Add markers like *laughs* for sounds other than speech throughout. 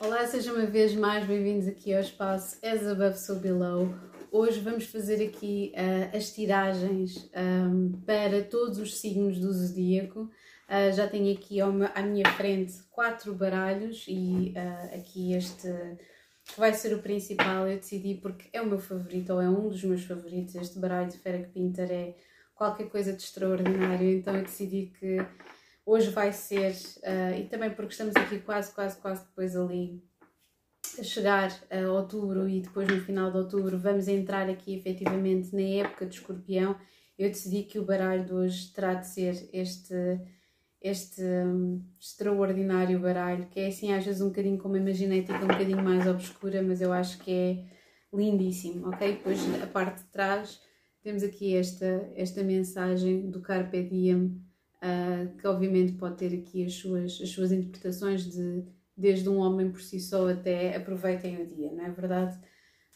Olá, sejam uma vez mais bem-vindos aqui ao espaço As Above So Below. Hoje vamos fazer aqui uh, as tiragens um, para todos os signos do zodíaco. Uh, já tenho aqui ao à minha frente quatro baralhos e uh, aqui este que vai ser o principal. Eu decidi porque é o meu favorito ou é um dos meus favoritos. Este baralho de Ferric Pinter é qualquer coisa de extraordinário, então eu decidi que hoje vai ser, uh, e também porque estamos aqui quase, quase, quase depois ali a chegar a outubro e depois no final de outubro vamos entrar aqui efetivamente na época de escorpião, eu decidi que o baralho de hoje terá de ser este, este um, extraordinário baralho, que é assim às vezes um bocadinho como imaginei, tipo um bocadinho mais obscura, mas eu acho que é lindíssimo, ok? Depois a parte de trás temos aqui esta, esta mensagem do Carpe Diem, uh, que obviamente pode ter aqui as suas, as suas interpretações de desde um homem por si só até aproveitem o dia, não é verdade?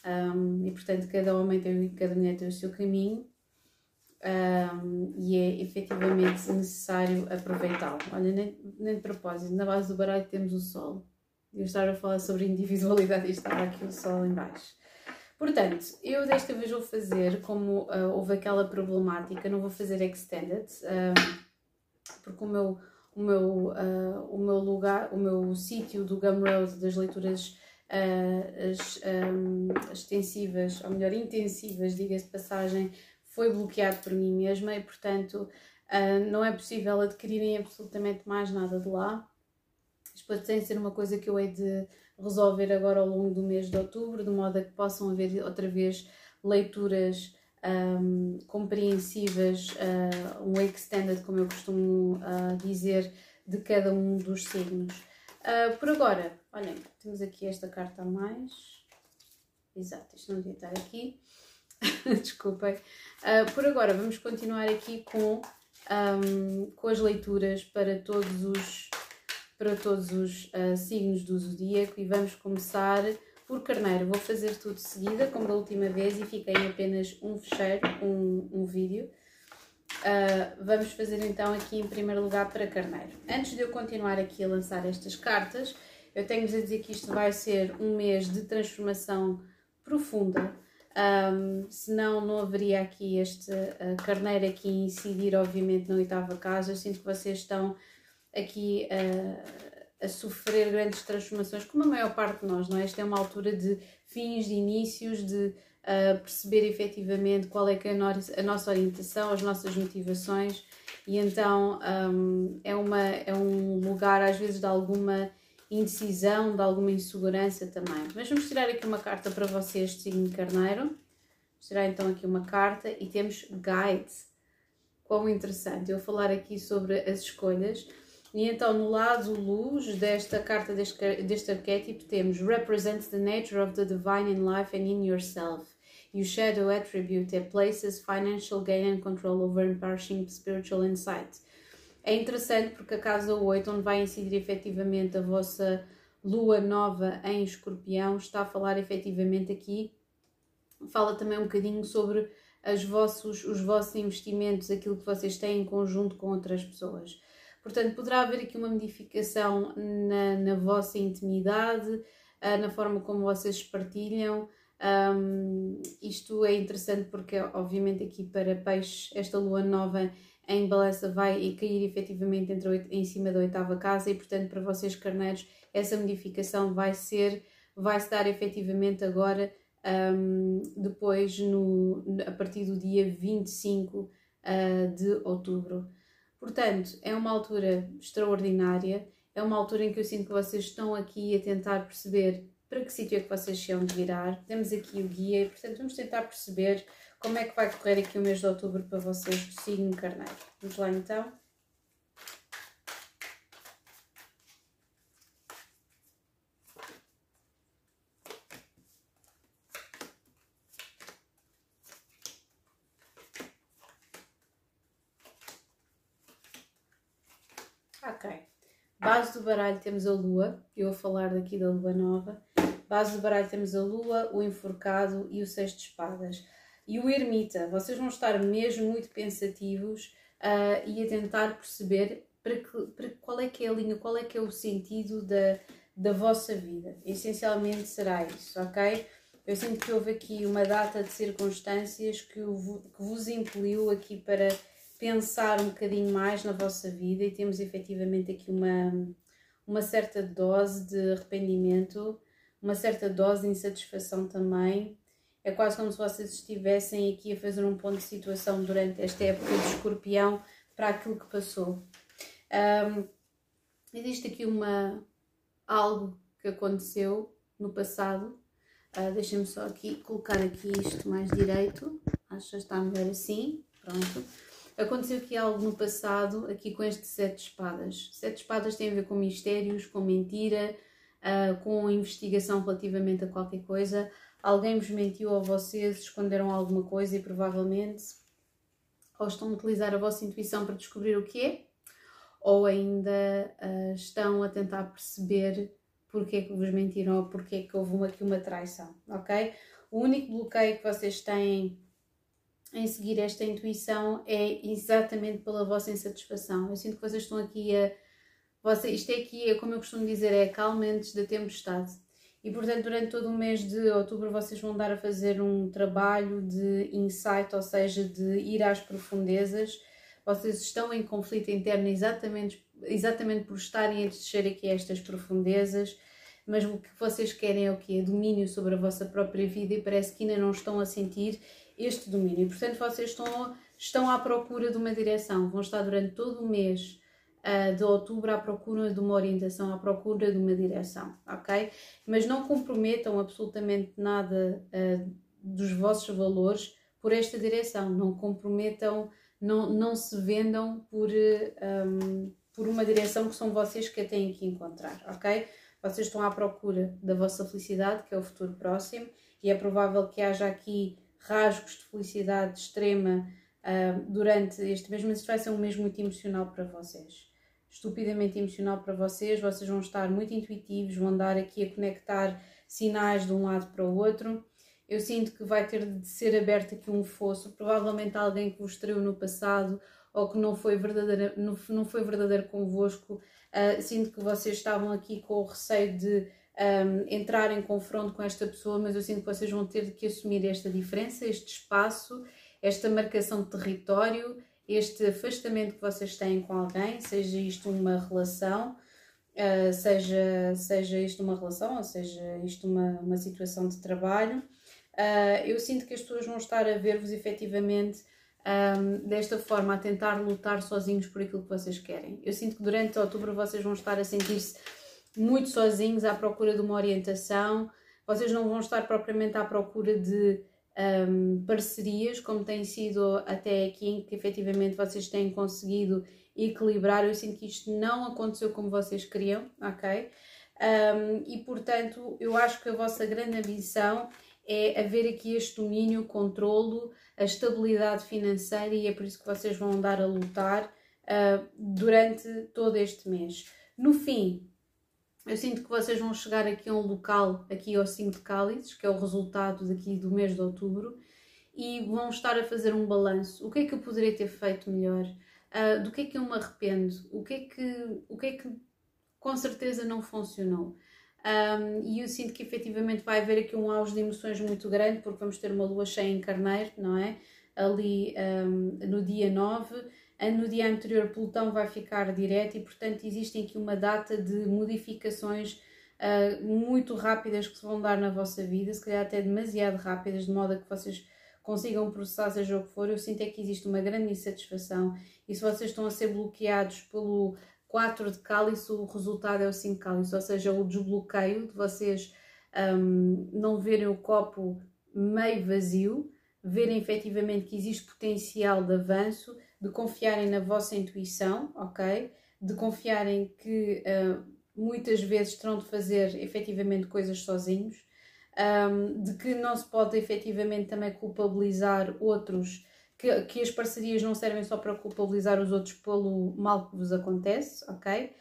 Um, e portanto cada homem tem, cada mulher tem o seu caminho um, e é efetivamente necessário aproveitá-lo. Olha, nem, nem de propósito, na base do baralho temos o sol. Eu estava a falar sobre individualidade e estava aqui o sol em baixo. Portanto, eu desta vez vou fazer, como uh, houve aquela problemática, não vou fazer extended, porque o meu, o meu, uh, o meu lugar, o meu sítio do Gumroad das leituras uh, as, um, extensivas, ou melhor, intensivas, diga-se de passagem, foi bloqueado por mim mesma e, portanto, uh, não é possível adquirirem absolutamente mais nada de lá. Isto pode ser uma coisa que eu hei de resolver agora ao longo do mês de outubro, de modo a que possam haver outra vez leituras um, compreensivas, uh, um extended, como eu costumo uh, dizer, de cada um dos signos. Uh, por agora, olhem, temos aqui esta carta a mais. Exato, isto não devia estar aqui. *laughs* Desculpem. por agora, vamos continuar aqui com, um, com as leituras para todos os, para todos os signos do zodíaco e vamos começar por carneiro vou fazer tudo de seguida, como da última vez, e fiquei apenas um fecheiro, um, um vídeo. Uh, vamos fazer então aqui em primeiro lugar para carneiro. Antes de eu continuar aqui a lançar estas cartas, eu tenho-vos a dizer que isto vai ser um mês de transformação profunda, um, senão não haveria aqui este uh, carneiro aqui incidir obviamente na oitava casa. Eu sinto que vocês estão aqui uh, a sofrer grandes transformações, como a maior parte de nós, não é? Esta é uma altura de fins, de inícios, de uh, perceber efetivamente qual é que é a nossa orientação, as nossas motivações, e então um, é, uma, é um lugar às vezes de alguma indecisão, de alguma insegurança também. Mas vamos tirar aqui uma carta para vocês de signo carneiro. Vamos tirar então aqui uma carta e temos guide. Quão interessante eu falar aqui sobre as escolhas e então, no lado luz desta carta, deste, deste arquétipo, temos Represents the nature of the divine in life and in yourself. E o Shadow Attribute é Places Financial Gain and Control over Impartial Spiritual Insight. É interessante porque a casa 8, onde vai incidir efetivamente a vossa lua nova em escorpião, está a falar efetivamente aqui, fala também um bocadinho sobre as vossos, os vossos investimentos, aquilo que vocês têm em conjunto com outras pessoas. Portanto, poderá haver aqui uma modificação na, na vossa intimidade, uh, na forma como vocês partilham. Um, isto é interessante porque, obviamente, aqui para peixes, esta lua nova em balança vai cair efetivamente entre, em cima da oitava casa e, portanto, para vocês, carneiros, essa modificação vai ser, vai se dar efetivamente agora, um, depois, no, a partir do dia 25 uh, ah, de outubro. Portanto, é uma altura extraordinária, é uma altura em que eu sinto que vocês estão aqui a tentar perceber para que sítio é que vocês se de virar. Temos aqui o guia, portanto, vamos tentar perceber como é que vai correr aqui o mês de outubro para vocês do signo carneiro. Vamos lá então. Base baralho temos a lua, eu vou falar daqui da lua nova. Base do baralho temos a lua, o enforcado e o seis de espadas. E o ermita, vocês vão estar mesmo muito pensativos uh, e a tentar perceber para, que, para qual é que é a linha, qual é que é o sentido da, da vossa vida. Essencialmente será isso, ok? Eu sinto que houve aqui uma data de circunstâncias que, que vos impeliu aqui para pensar um bocadinho mais na vossa vida e temos efetivamente aqui uma, uma certa dose de arrependimento, uma certa dose de insatisfação também. É quase como se vocês estivessem aqui a fazer um ponto de situação durante esta época de escorpião para aquilo que passou. Um, existe aqui uma, algo que aconteceu no passado. Uh, Deixem-me só aqui colocar aqui isto mais direito. Acho que está melhor assim. Pronto. Aconteceu aqui algo no passado, aqui com este sete espadas. Sete espadas tem a ver com mistérios, com mentira, uh, com investigação relativamente a qualquer coisa. Alguém vos mentiu ou vocês esconderam alguma coisa e provavelmente ou estão a utilizar a vossa intuição para descobrir o que é, ou ainda uh, estão a tentar perceber porque é que vos mentiram ou porque é que houve uma, aqui uma traição, ok? O único bloqueio que vocês têm em seguir esta intuição é exatamente pela vossa insatisfação. Eu sinto que vocês estão aqui a. Você, isto é aqui, é, como eu costumo dizer, é calma antes da tempestade. E portanto, durante todo o mês de outubro, vocês vão dar a fazer um trabalho de insight, ou seja, de ir às profundezas vocês estão em conflito interno exatamente, exatamente por estarem a descer aqui a estas profundezas, mas o que vocês querem é o que? É domínio sobre a vossa própria vida e parece que ainda não estão a sentir este domínio. Portanto, vocês estão, estão à procura de uma direção, vão estar durante todo o mês uh, de outubro à procura de uma orientação, à procura de uma direção, ok? Mas não comprometam absolutamente nada uh, dos vossos valores por esta direção, não comprometam não, não se vendam por, um, por uma direção que são vocês que a têm que encontrar, ok? Vocês estão à procura da vossa felicidade, que é o futuro próximo, e é provável que haja aqui rasgos de felicidade extrema uh, durante este mês, mas isto vai ser um mês muito emocional para vocês. Estupidamente emocional para vocês, vocês vão estar muito intuitivos, vão dar aqui a conectar sinais de um lado para o outro eu sinto que vai ter de ser aberto aqui um fosso, provavelmente alguém que vos traiu no passado ou que não foi verdadeiro, não, não foi verdadeiro convosco. Uh, sinto que vocês estavam aqui com o receio de um, entrar em confronto com esta pessoa, mas eu sinto que vocês vão ter que assumir esta diferença, este espaço, esta marcação de território, este afastamento que vocês têm com alguém, seja isto uma relação, uh, seja, seja isto uma relação, ou seja isto uma, uma situação de trabalho uh, eu sinto que as pessoas vão estar a ver-vos efetivamente um, desta forma, a tentar lutar sozinhos por aquilo que vocês querem. Eu sinto que durante outubro vocês vão estar a sentir-se muito sozinhos à procura de uma orientação, vocês não vão estar propriamente à procura de um, parcerias, como tem sido até aqui, em que efetivamente vocês têm conseguido equilibrar. Eu sinto que isto não aconteceu como vocês queriam, ok? Um, e portanto, eu acho que a vossa grande ambição é haver aqui este domínio, controlo, a estabilidade financeira e é por isso que vocês vão andar a lutar uh, durante todo este mês. No fim, eu sinto que vocês vão chegar aqui a um local, aqui ao 5 de cálices, que é o resultado daqui do mês de outubro, e vão estar a fazer um balanço. O que é que eu poderia ter feito melhor? Uh, do que é que eu me arrependo? O que é que, o que, é que com certeza não funcionou? Um, e eu sinto que efetivamente vai haver aqui um auge de emoções muito grande, porque vamos ter uma lua cheia em carneiro, não é? Ali um, no dia 9. No dia anterior, Plutão vai ficar direto e, portanto, existem aqui uma data de modificações uh, muito rápidas que se vão dar na vossa vida, se calhar até demasiado rápidas, de modo a que vocês consigam processar, seja o que for. Eu sinto é que existe uma grande insatisfação e se vocês estão a ser bloqueados pelo 4 de cálice, o resultado é o 5 de cálice, ou seja, o desbloqueio de vocês um, não verem o copo meio vazio, verem efetivamente que existe potencial de avanço, de confiarem na vossa intuição, ok? De confiarem que uh, muitas vezes terão de fazer efetivamente coisas sozinhos, um, de que não se pode efetivamente também culpabilizar outros que, que as parcerias não servem só para culpabilizar os outros pelo mal que vos acontece, ok?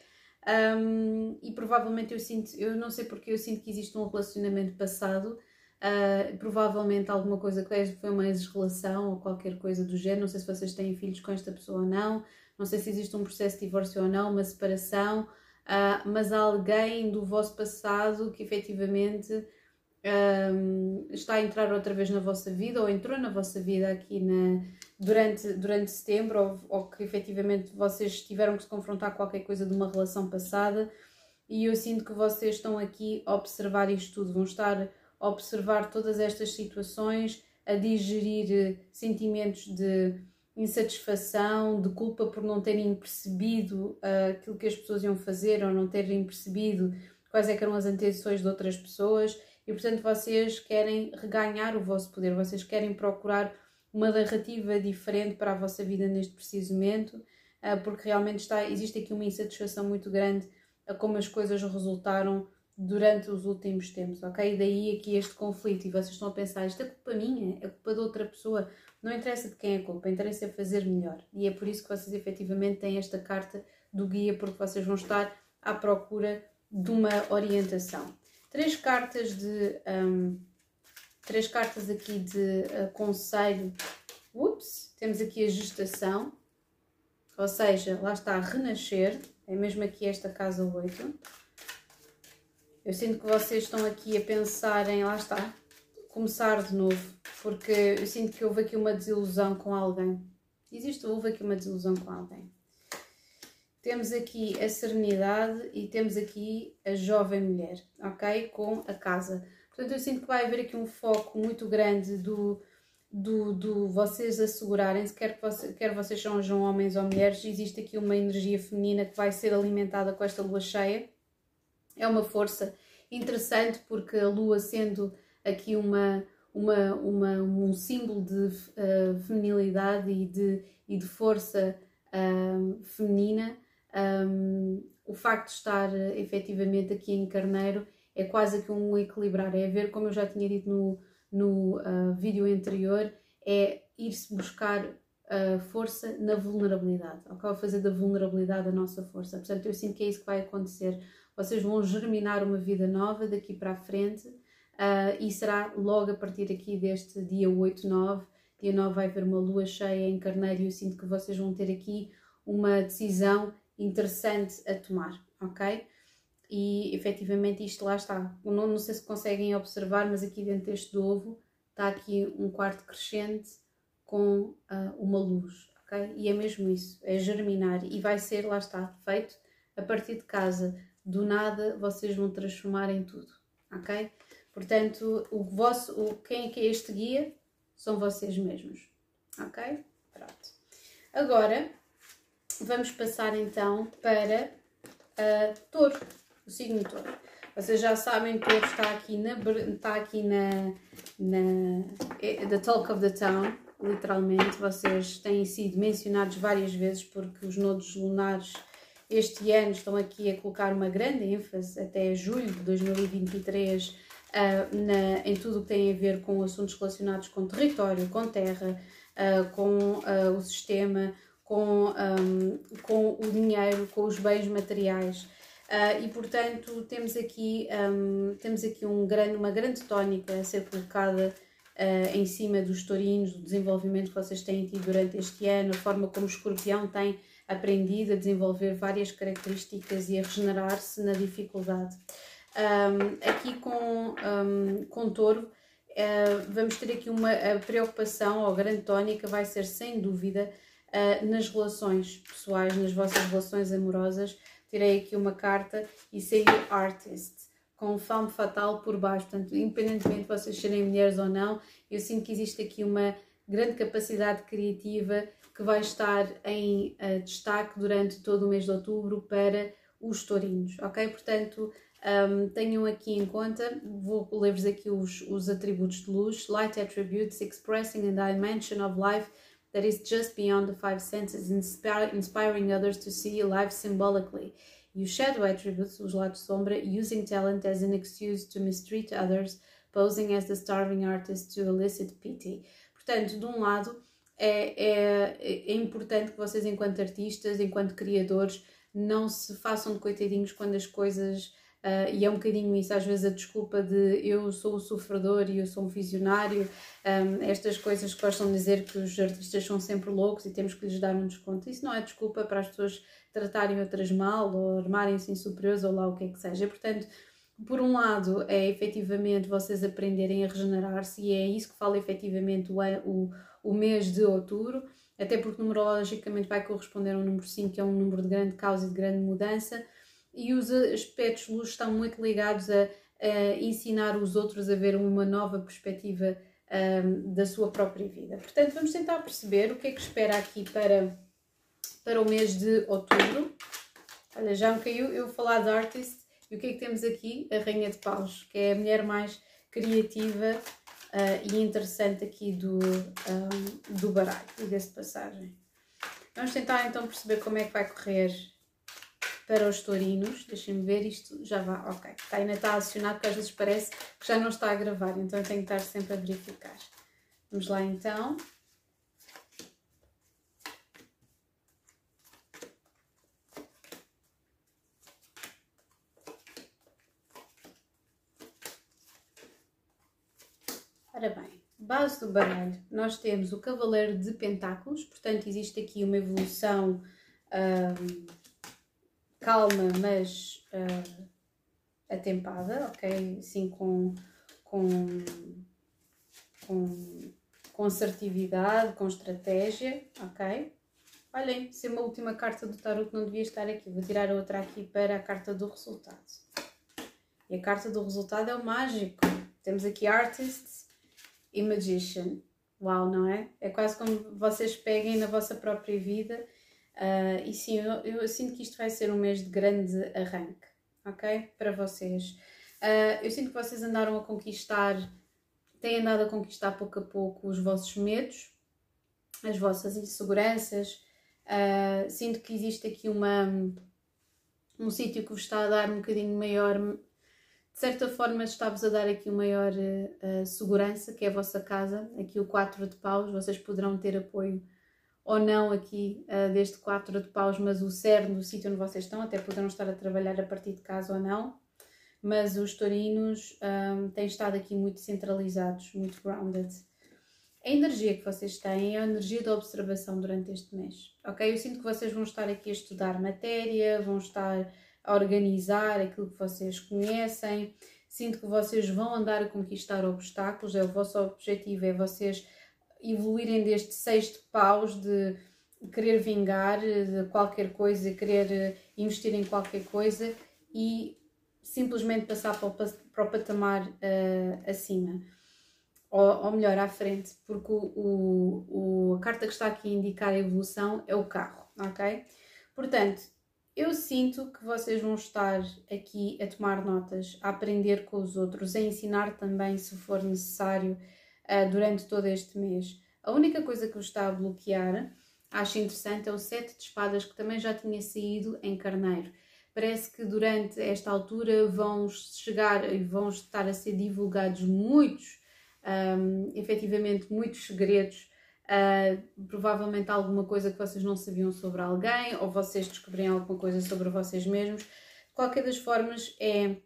Um, e provavelmente eu sinto, eu não sei porque eu sinto que existe um relacionamento passado, uh, provavelmente alguma coisa que foi uma ex-relação ou qualquer coisa do género. Não sei se vocês têm filhos com esta pessoa ou não, não sei se existe um processo de divórcio ou não, uma separação. uh, mas alguém do vosso passado que efetivamente um, está a entrar outra vez na vossa vida ou entrou na vossa vida aqui na, durante, durante setembro ou, ou que efetivamente vocês tiveram que se confrontar com qualquer coisa de uma relação passada e eu sinto que vocês estão aqui a observar isto tudo, vão estar observar todas estas situações, a digerir eh, sentimentos de insatisfação, de culpa por não terem percebido uh, aquilo que as pessoas iam fazer ou não terem percebido quais é eram as intenções de outras pessoas. E portanto vocês querem reganhar o vosso poder, vocês querem procurar uma narrativa diferente para a vossa vida neste preciso momento, ah, porque realmente está, existe aqui uma insatisfação muito grande a como as coisas resultaram durante os últimos tempos, ok? Daí aqui este conflito e vocês estão a pensar, isto é culpa minha, é culpa de outra pessoa, não interessa de quem é a culpa, interessa é fazer melhor. E é por isso que vocês efetivamente têm esta carta do guia, porque vocês vão estar à procura de uma orientação três cartas de um, três cartas aqui de uh, conselho. Ups, temos aqui a gestação, ou seja, lá está a renascer, é mesmo aqui esta casa 8. Eu sinto que vocês estão aqui a pensar em, lá está, começar de novo, porque eu sinto que houve aqui uma desilusão com alguém. Existe, houve aqui uma desilusão com alguém. Temos aqui a serenidade e temos aqui a jovem mulher, ok? Com a casa. Portanto, eu sinto que vai haver aqui um foco muito grande do, do, do vocês assegurarem-se, quer, que quer vocês sejam homens ou mulheres, existe aqui uma energia feminina que vai ser alimentada com esta lua cheia. É uma força interessante porque a lua sendo aqui uma, uma, uma, um símbolo de uh, feminilidade e de, e de força uh, feminina, um, o facto de estar uh, efetivamente aqui em Carneiro é quase que um equilibrar, é ver, como eu já tinha dito no, no uh, vídeo anterior, é ir-se buscar uh, força na vulnerabilidade, ok? Fazer da vulnerabilidade a nossa força. Portanto, eu sinto que é isso que vai acontecer. Vocês vão germinar uma vida nova daqui para a frente uh, e será logo a partir aqui deste dia 8, 9. Dia 9 vai haver uma lua cheia em Carneiro e eu sinto que vocês vão ter aqui uma decisão interessante a tomar, ok? E efetivamente isto lá está. Não, não sei se conseguem observar, mas aqui dentro deste ovo está aqui um quarto crescente com uh, uma luz, ok? E é mesmo isso, é germinar e vai ser, lá está, feito a partir de casa. Do nada vocês vão transformar em tudo, ok? Portanto, o vosso, o, quem é que é este guia? São vocês mesmos, ok? Pronto. Agora, vamos passar então para uh, touro, o signo touro. Vocês já sabem, touro está aqui na, está aqui na, na é, the talk of the town, literalmente. Vocês têm sido mencionados várias vezes porque os nodos lunares este ano estão aqui a colocar uma grande ênfase até julho de 2023 uh, ah, na, em tudo o que tem a ver com assuntos relacionados com território, com terra, uh, com uh, o sistema, com, um, com o dinheiro, com os bens materiais. E portanto temos aqui, um, temos aqui um grande, uma grande tónica a ser colocada em cima dos taurinos, do desenvolvimento que vocês têm tido durante este ano, a forma como o escorpião tem aprendido a desenvolver várias características e a regenerar-se na dificuldade. Um, aqui com, um, com touro, uh, vamos ter aqui uma preocupação, ou grande tónica, vai ser sem dúvida uh, nas relações pessoais, nas vossas relações amorosas. Tirei aqui uma carta e saiu artist, com fome fatal por baixo. Portanto, independentemente de vocês serem mulheres ou não, eu sinto que existe aqui uma grande capacidade criativa que vai estar em uh, destaque durante todo o mês de outubro para os tourinhos, ok? Portanto, um, tenham aqui em conta, vou ler-vos aqui os, os atributos de luz, light attributes expressing a dimension of life that is just beyond the five senses, inspiring others to see life symbolically. You shadow attributes, os lados sombra, using talent as an excuse to mistreat others, posing as the starving artist to elicit pity. Portanto, de um lado, é, é, é importante que vocês, enquanto artistas, enquanto criadores, não se façam de coitadinhos quando as coisas Uh, e é um bocadinho isso, às vezes a desculpa de eu sou o sofredor e eu sou um visionário, um, estas coisas que gostam de dizer que os artistas são sempre loucos e temos que lhes dar um desconto. Isso não é desculpa para as pessoas tratarem outras mal ou armarem-se superiores ou lá o que é que seja. Portanto, por um lado, é efetivamente vocês aprenderem a regenerar-se e é isso que fala efetivamente o, o, o mês de outubro, até porque numerologicamente vai corresponder a um número 5, que é um número de grande causa e de grande mudança e os aspectos luz estão muito ligados a, a, ensinar os outros a ver uma nova perspectiva um, da sua própria vida. Portanto, vamos tentar perceber o que é que espera aqui para, para o mês de outubro. Olha, já me caiu eu falar de artist e o que é que temos aqui? A Rainha de Paus, que é a mulher mais criativa uh, e interessante aqui do, um, do baralho, diga-se de passagem. Vamos tentar então perceber como é que vai correr para os taurinos. Deixem-me ver, isto já vai, ok. Está, ainda está acionado porque às vezes parece que já não está a gravar, então eu tenho que estar sempre a verificar. Vamos lá então. Ora bem, base do baralho, nós temos o Cavaleiro de Pentáculos, portanto existe aqui uma evolução um, calma, mas uh, atempada, ok? Assim com, com, com, com assertividade, com estratégia, ok? Olhem, isso é uma última carta do tarot não devia estar aqui. Vou tirar outra aqui para a carta do resultado. E a carta do resultado é o mágico. Temos aqui Artist e Magician. Uau, não é? É quase como vocês peguem na vossa própria vida Uh, e sim, eu, eu, sinto que isto vai ser um mês de grande arranque, ok? Para vocês. Uh, eu sinto que vocês andaram a conquistar, têm andado a conquistar pouco a pouco os vossos medos, as vossas inseguranças. Uh, sinto que existe aqui uma, um sítio que vos está a dar um bocadinho maior, de certa forma está-vos a dar aqui uma maior uh, segurança, que é a vossa casa. Aqui o 4 de paus, vocês poderão ter apoio ou não aqui uh, deste 4 de paus, mas o cerne do sítio onde vocês estão, até poderão estar a trabalhar a partir de casa ou não, mas os taurinos um, têm estado aqui muito centralizados, muito grounded. A energia que vocês têm é a energia da observação durante este mês, ok? Eu sinto que vocês vão estar aqui a estudar matéria, vão estar organizar aquilo que vocês conhecem, sinto que vocês vão andar a conquistar obstáculos, é o vosso objetivo, é vocês evoluírem deste sexto paus de querer vingar de qualquer coisa, querer eh, investir em qualquer coisa e simplesmente passar para o, para o patamar uh, acima. Ou, ou, melhor, à frente, porque o, o, a carta que está aqui a indicar a evolução é o carro, ok? Portanto, eu sinto que vocês vão estar aqui a tomar notas, a aprender com os outros, a ensinar também, se for necessário, uh, durante todo este mês. A única coisa que vos está a bloquear, acho interessante, é o sete de espadas que também já tinha saído em carneiro. Parece que durante esta altura vão chegar e vão estar a ser divulgados muitos, um, efetivamente, muitos segredos Uh, provavelmente alguma coisa que vocês não sabiam sobre alguém ou vocês descobrem alguma coisa sobre vocês mesmos. De qualquer das formas, é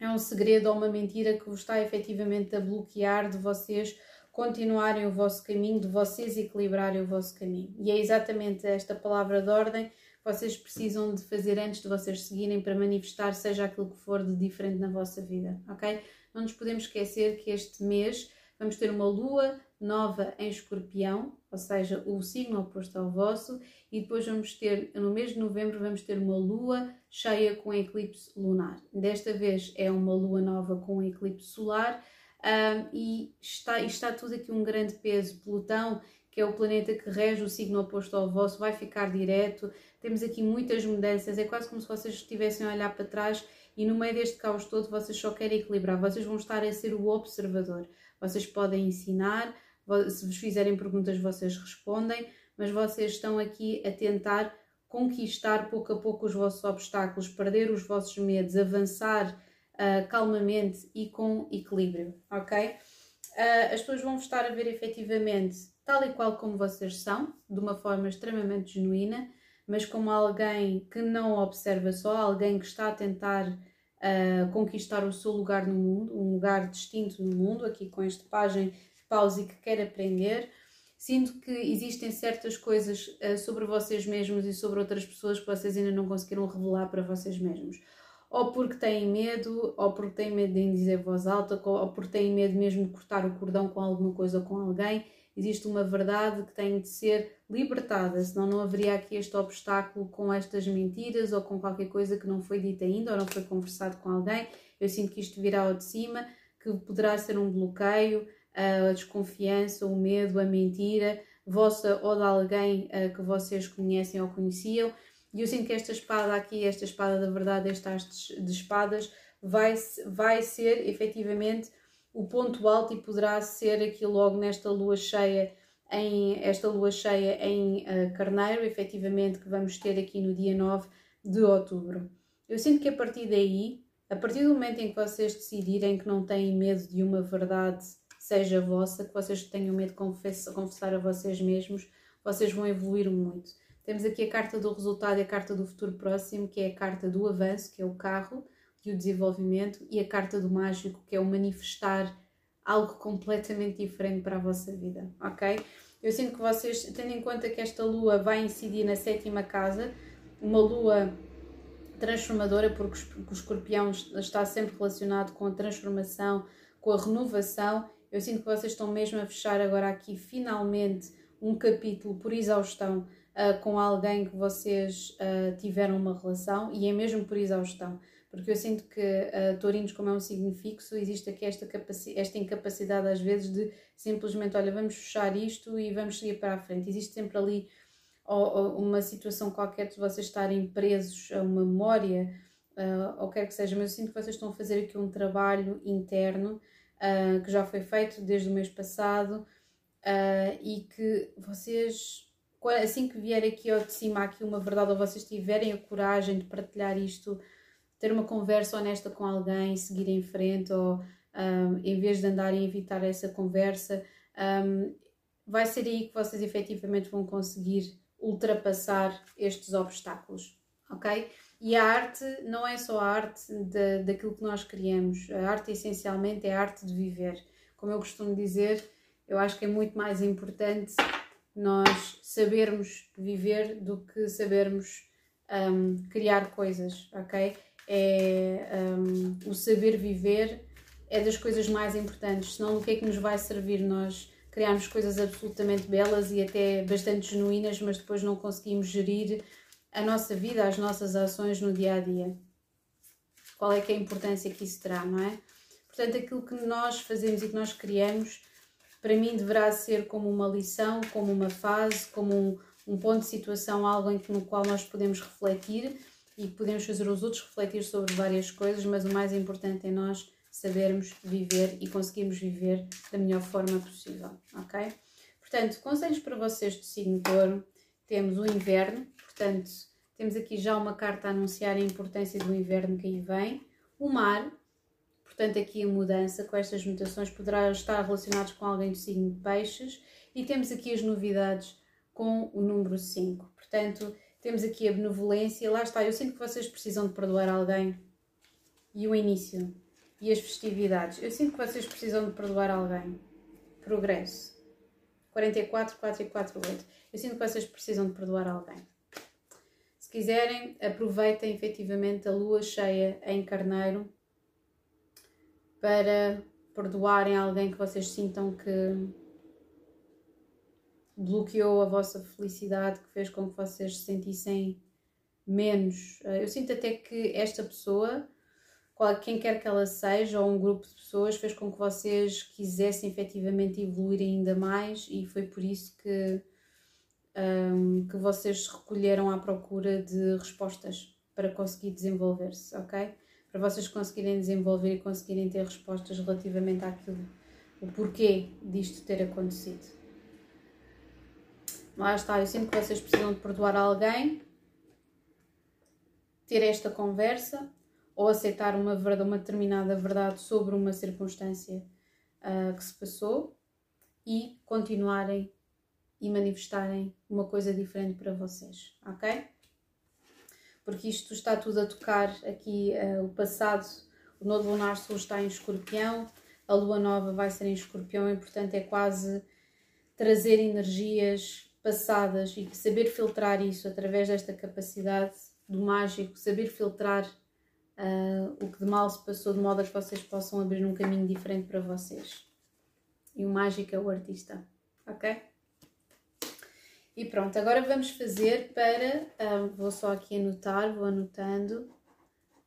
é um segredo ou uma mentira que vos está efetivamente a bloquear de vocês continuarem o vosso caminho, de vocês equilibrarem o vosso caminho. E é exatamente esta palavra de ordem que vocês precisam de fazer antes de vocês seguirem para manifestar seja aquilo que for de diferente na vossa vida, ok? Não nos podemos esquecer que este mês vamos ter uma lua nova em escorpião, ou seja, o signo oposto ao vosso, e depois vamos ter, no mês de novembro, vamos ter uma lua cheia com eclipse lunar. Desta vez é uma lua nova com eclipse solar um, e está, está tudo aqui um grande peso. Plutão, que é o planeta que rege o signo oposto ao vosso, vai ficar direto. Temos aqui muitas mudanças, é quase como se vocês estivessem a olhar para trás e no meio deste caos todo vocês só querem equilibrar, vocês vão estar a ser o observador. Vocês podem ensinar, se vos fizerem perguntas, vocês respondem, mas vocês estão aqui a tentar conquistar pouco a pouco os vossos obstáculos, perder os vossos medos, avançar uh, calmamente e com equilíbrio, ok? Uh, as pessoas vão estar a ver efetivamente tal e qual como vocês são, de uma forma extremamente genuína, mas como alguém que não observa só, alguém que está a tentar a conquistar o seu lugar no mundo, um lugar distinto no mundo, aqui com este página pause que quer aprender. Sinto que existem certas coisas uh, sobre vocês mesmos e sobre outras pessoas que vocês ainda não conseguiram revelar para vocês mesmos. Ou porque têm medo, ou porque têm medo de dizer voz alta, ou porque têm medo mesmo de cortar o cordão com alguma coisa ou com alguém. Existe uma verdade que tem de ser libertada, senão não haveria aqui este obstáculo com estas mentiras ou com qualquer coisa que não foi dita ainda ou não foi conversado com alguém. Eu sinto que isto virá ao de cima, que poderá ser um bloqueio, a desconfiança, o medo, a mentira, vossa ou de alguém uh, que vocês conhecem ou conheciam. E eu sinto que esta espada aqui, esta espada da verdade, esta haste de espadas, vai, vai ser efetivamente o ponto alto e poderá ser aqui logo nesta lua cheia, em esta lua cheia em uh, Carneiro, efetivamente, que vamos ter aqui no dia 9 de outubro. Eu sinto que a partir daí, a partir do momento em que vocês decidirem que não têm medo de uma verdade seja vossa, que vocês tenham medo de confessar, a vocês mesmos, vocês vão evoluir muito. Temos aqui a carta do resultado e a carta do futuro próximo, que é a carta do avanço, que é o carro e o desenvolvimento, e a carta do mágico, que é o manifestar algo completamente diferente para a vossa vida, ok? Eu sinto que vocês, tendo em conta que esta lua vai incidir na sétima casa, uma lua transformadora, porque o escorpião está sempre relacionado com a transformação, com a renovação, eu sinto que vocês estão mesmo a fechar agora aqui finalmente um capítulo por exaustão uh, com alguém que vocês uh, tiveram uma relação e é mesmo por exaustão. Porque eu sinto que uh, Taurinos, como é um signo fixo, existe aqui esta, esta incapacidade às vezes de simplesmente, olha, vamos fechar isto e vamos seguir para a frente. Existe sempre ali ou, ou uma situação qualquer de vocês estarem presos a uma memória, uh, ou quer que seja, mas eu sinto que vocês estão a fazer aqui um trabalho interno uh, que já foi feito desde o mês passado uh, e que vocês, assim que vier aqui ao de cima aqui uma verdade, ou vocês tiverem a coragem de partilhar isto, ter uma conversa honesta com alguém, seguir em frente, ou um, ah, em vez de andarem a evitar essa conversa, um, vai ser aí que vocês efetivamente vão conseguir ultrapassar estes obstáculos, ok? E a arte não é só a arte de, daquilo que nós criamos, a arte essencialmente é a arte de viver. Como eu costumo dizer, eu acho que é muito mais importante nós sabermos viver do que sabermos um, criar coisas, ok? É, um, o saber viver é das coisas mais importantes, senão do que é que nos vai servir nós criarmos coisas absolutamente belas e até bastante genuínas, mas depois não conseguimos gerir a nossa vida, as nossas ações no dia a dia. Qual é que é a importância que isso terá, não é? Portanto, aquilo que nós fazemos e que nós criamos, para mim deverá ser como uma lição, como uma fase, como um, um ponto de situação, algo em que, no qual nós podemos refletir e podemos fazer os outros refletir sobre várias coisas, mas o mais importante é nós sabermos viver e conseguirmos viver da melhor forma possível, ok? Portanto, conselhos para vocês do signo touro, temos o inverno, portanto, temos aqui já uma carta a anunciar a importância do inverno que aí vem. O mar, portanto, aqui a mudança com estas mutações poderá estar relacionados com alguém do signo de peixes. E temos aqui as novidades com o número 5. Portanto, temos aqui a benevolência. Lá está, eu sinto que vocês precisam de perdoar alguém. E o início. E as festividades. Eu sinto que vocês precisam de perdoar alguém. Progresso. 44, 4 e 4, 8. Eu sinto que vocês precisam de perdoar alguém. Se quiserem, aproveitem efetivamente a lua cheia em Carneiro para perdoarem alguém que vocês sintam que bloqueou a vossa felicidade, que fez com que vocês se sentissem menos. Eh, eu sinto até que esta pessoa, quem quer que ela seja, ou um grupo de pessoas, fez com que vocês quisessem efetivamente evoluir ainda mais e foi por isso que um, que vocês recolheram à procura de respostas para conseguir desenvolver-se, ok? Para vocês conseguirem desenvolver e conseguirem ter respostas relativamente àquilo, o porquê disto ter acontecido. Lá está, eu sinto que vocês precisam de perdoar alguém, ter esta conversa ou aceitar uma, verdade, uma determinada verdade sobre uma circunstância uh, que se passou e continuarem e manifestarem uma coisa diferente para vocês, ok? porque isto está tudo a tocar aqui uh, o passado. O novo lunar sul está em escorpião, a lua nova vai ser em escorpião e, portanto, é quase trazer energias passadas e saber filtrar isso através desta capacidade do mágico, saber filtrar uh, o que de mal se passou, de modo a que vocês possam abrir um caminho diferente para vocês. E o mágico é o artista, ok? E pronto, agora vamos fazer para. Vou só aqui anotar, vou anotando.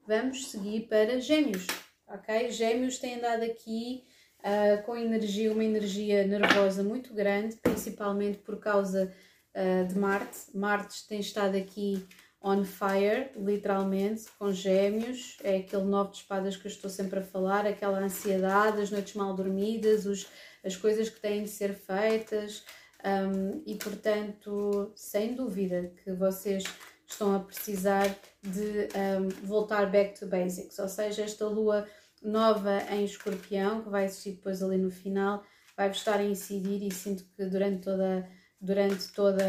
Vamos seguir para Gêmeos, ok? Gêmeos têm andado aqui uh, com energia, uma energia nervosa muito grande, principalmente por causa uh, de Marte. Marte tem estado aqui on fire, literalmente, com gêmeos. É aquele nove de espadas que eu estou sempre a falar, aquela ansiedade, as noites mal dormidas, os, as coisas que têm de ser feitas. Um, e portanto, sem dúvida que vocês estão a precisar de um, voltar back to basics, ou seja, esta lua nova em escorpião, que vai existir depois ali no final, vai-vos estar a incidir e sinto que durante toda durante todo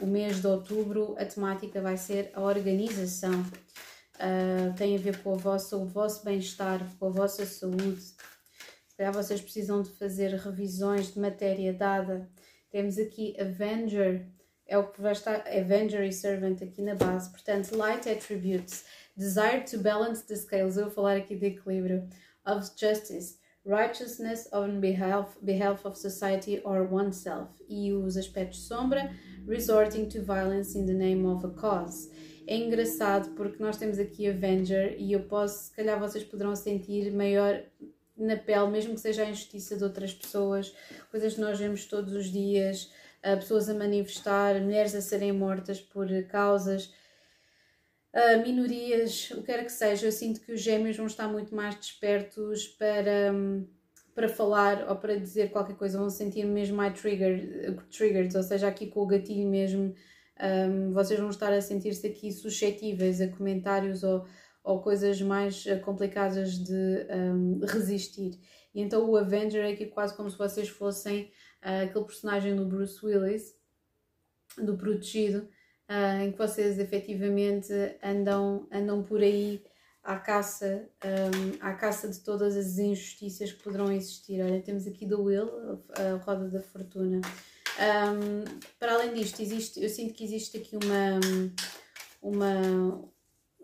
o mês de outubro a temática vai ser a organização. Uh, tem a ver com vossa, o vosso bem-estar, com a vossa saúde. Se calhar vocês precisam de fazer revisões de matéria dada. Temos aqui Avenger, é o que vai estar Avenger e Servant aqui na base. Portanto, Light Attributes, Desire to Balance the Scales. Eu vou falar aqui de equilíbrio. Of Justice, righteousness on behalf, behalf of society or oneself, e os aspectos sombra, resorting to violence in the name of a cause. É engraçado porque nós temos aqui Avenger e eu posso, se calhar vocês poderão sentir maior na pele, mesmo que seja a injustiça de outras pessoas, coisas que nós vemos todos os dias, pessoas a manifestar, mulheres a serem mortas por causas uh, minorias, o que quer que seja, eu sinto que os gêmeos vão estar muito mais despertos para, um, para falar ou para dizer qualquer coisa, vão sentir mesmo mais trigger, triggered, ou seja, aqui com o gatilho mesmo, um, vocês vão estar a sentir-se aqui suscetíveis a comentários ou, ou coisas mais ah, complicadas de um, resistir. E então o Avenger é aqui quase como se vocês fossem uh, aquele personagem do Bruce Willis, do Protegido, uh, em que vocês efetivamente andam, andam por aí à caça, um, à caça de todas as injustiças que poderão existir. Olha, temos aqui do Will, a roda da fortuna. Um, para além disto, existe, eu sinto que existe aqui uma, uma,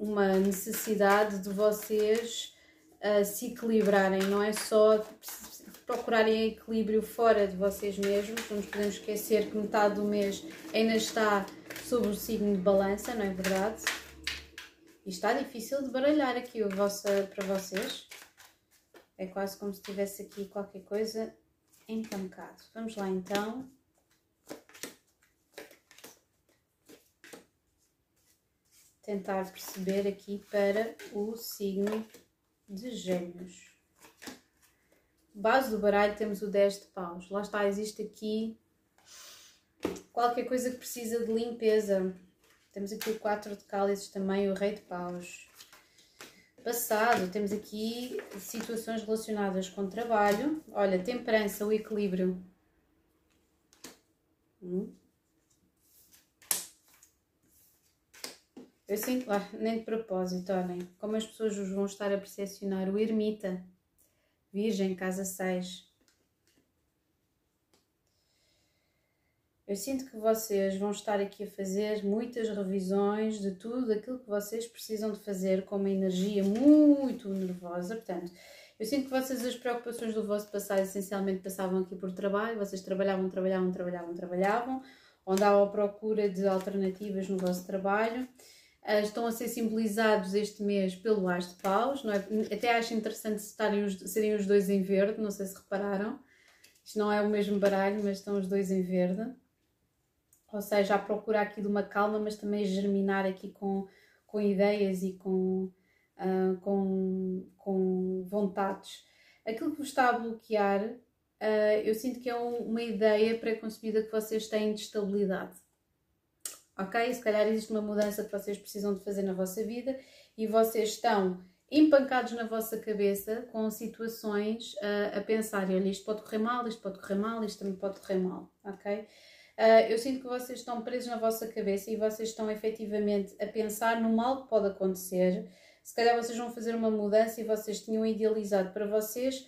uma necessidade de vocês uh, se equilibrarem, não é só procurarem equilíbrio fora de vocês mesmos. Não nos podemos esquecer que metade do mês ainda está sobre o signo de balança, não é verdade? E está difícil de baralhar aqui o vosso, para vocês. É quase como se tivesse aqui qualquer coisa empancado. Vamos lá então. Tentar perceber aqui para o signo de gêmeos. Base do baralho temos o 10 de paus. Lá está, existe aqui qualquer coisa que precisa de limpeza. Temos aqui o 4 de cálices também, o rei de paus. Passado, temos aqui situações relacionadas com trabalho. Olha, temperança, o equilíbrio. Hum. Eu sinto, ah, nem de propósito, olhem, como as pessoas os vão estar a percepcionar. O ermita, virgem, casa 6. Eu sinto que vocês vão estar aqui a fazer muitas revisões de tudo aquilo que vocês precisam de fazer com uma energia muito nervosa. Portanto, eu sinto que vocês, as preocupações do vosso passado, essencialmente passavam aqui por trabalho. Vocês trabalhavam, trabalhavam, trabalhavam, trabalhavam, ou andavam à procura de alternativas no vosso trabalho. Uh, estão a ser simbolizados este mês pelo As de Paus. É? Até acho interessante estarem os, serem os dois em verde, não sei se repararam. Isto não é o mesmo baralho, mas estão os dois em verde ou seja, a procurar aqui de uma calma, mas também germinar aqui com, com ideias e com, uh, com, com vontades. Aquilo que vos está a bloquear, uh, eu sinto que é um, uma ideia pré-concebida que vocês têm de estabilidade. Ok? Se calhar existe uma mudança que vocês precisam de fazer na vossa vida e vocês estão empancados na vossa cabeça com situações uh, a pensar, olha, isto pode correr mal, isto pode correr mal, isto também pode correr mal, ok? Uh, eu sinto que vocês estão presos na vossa cabeça e vocês estão efetivamente a pensar no mal que pode acontecer. Se calhar vocês vão fazer uma mudança e vocês tinham idealizado para vocês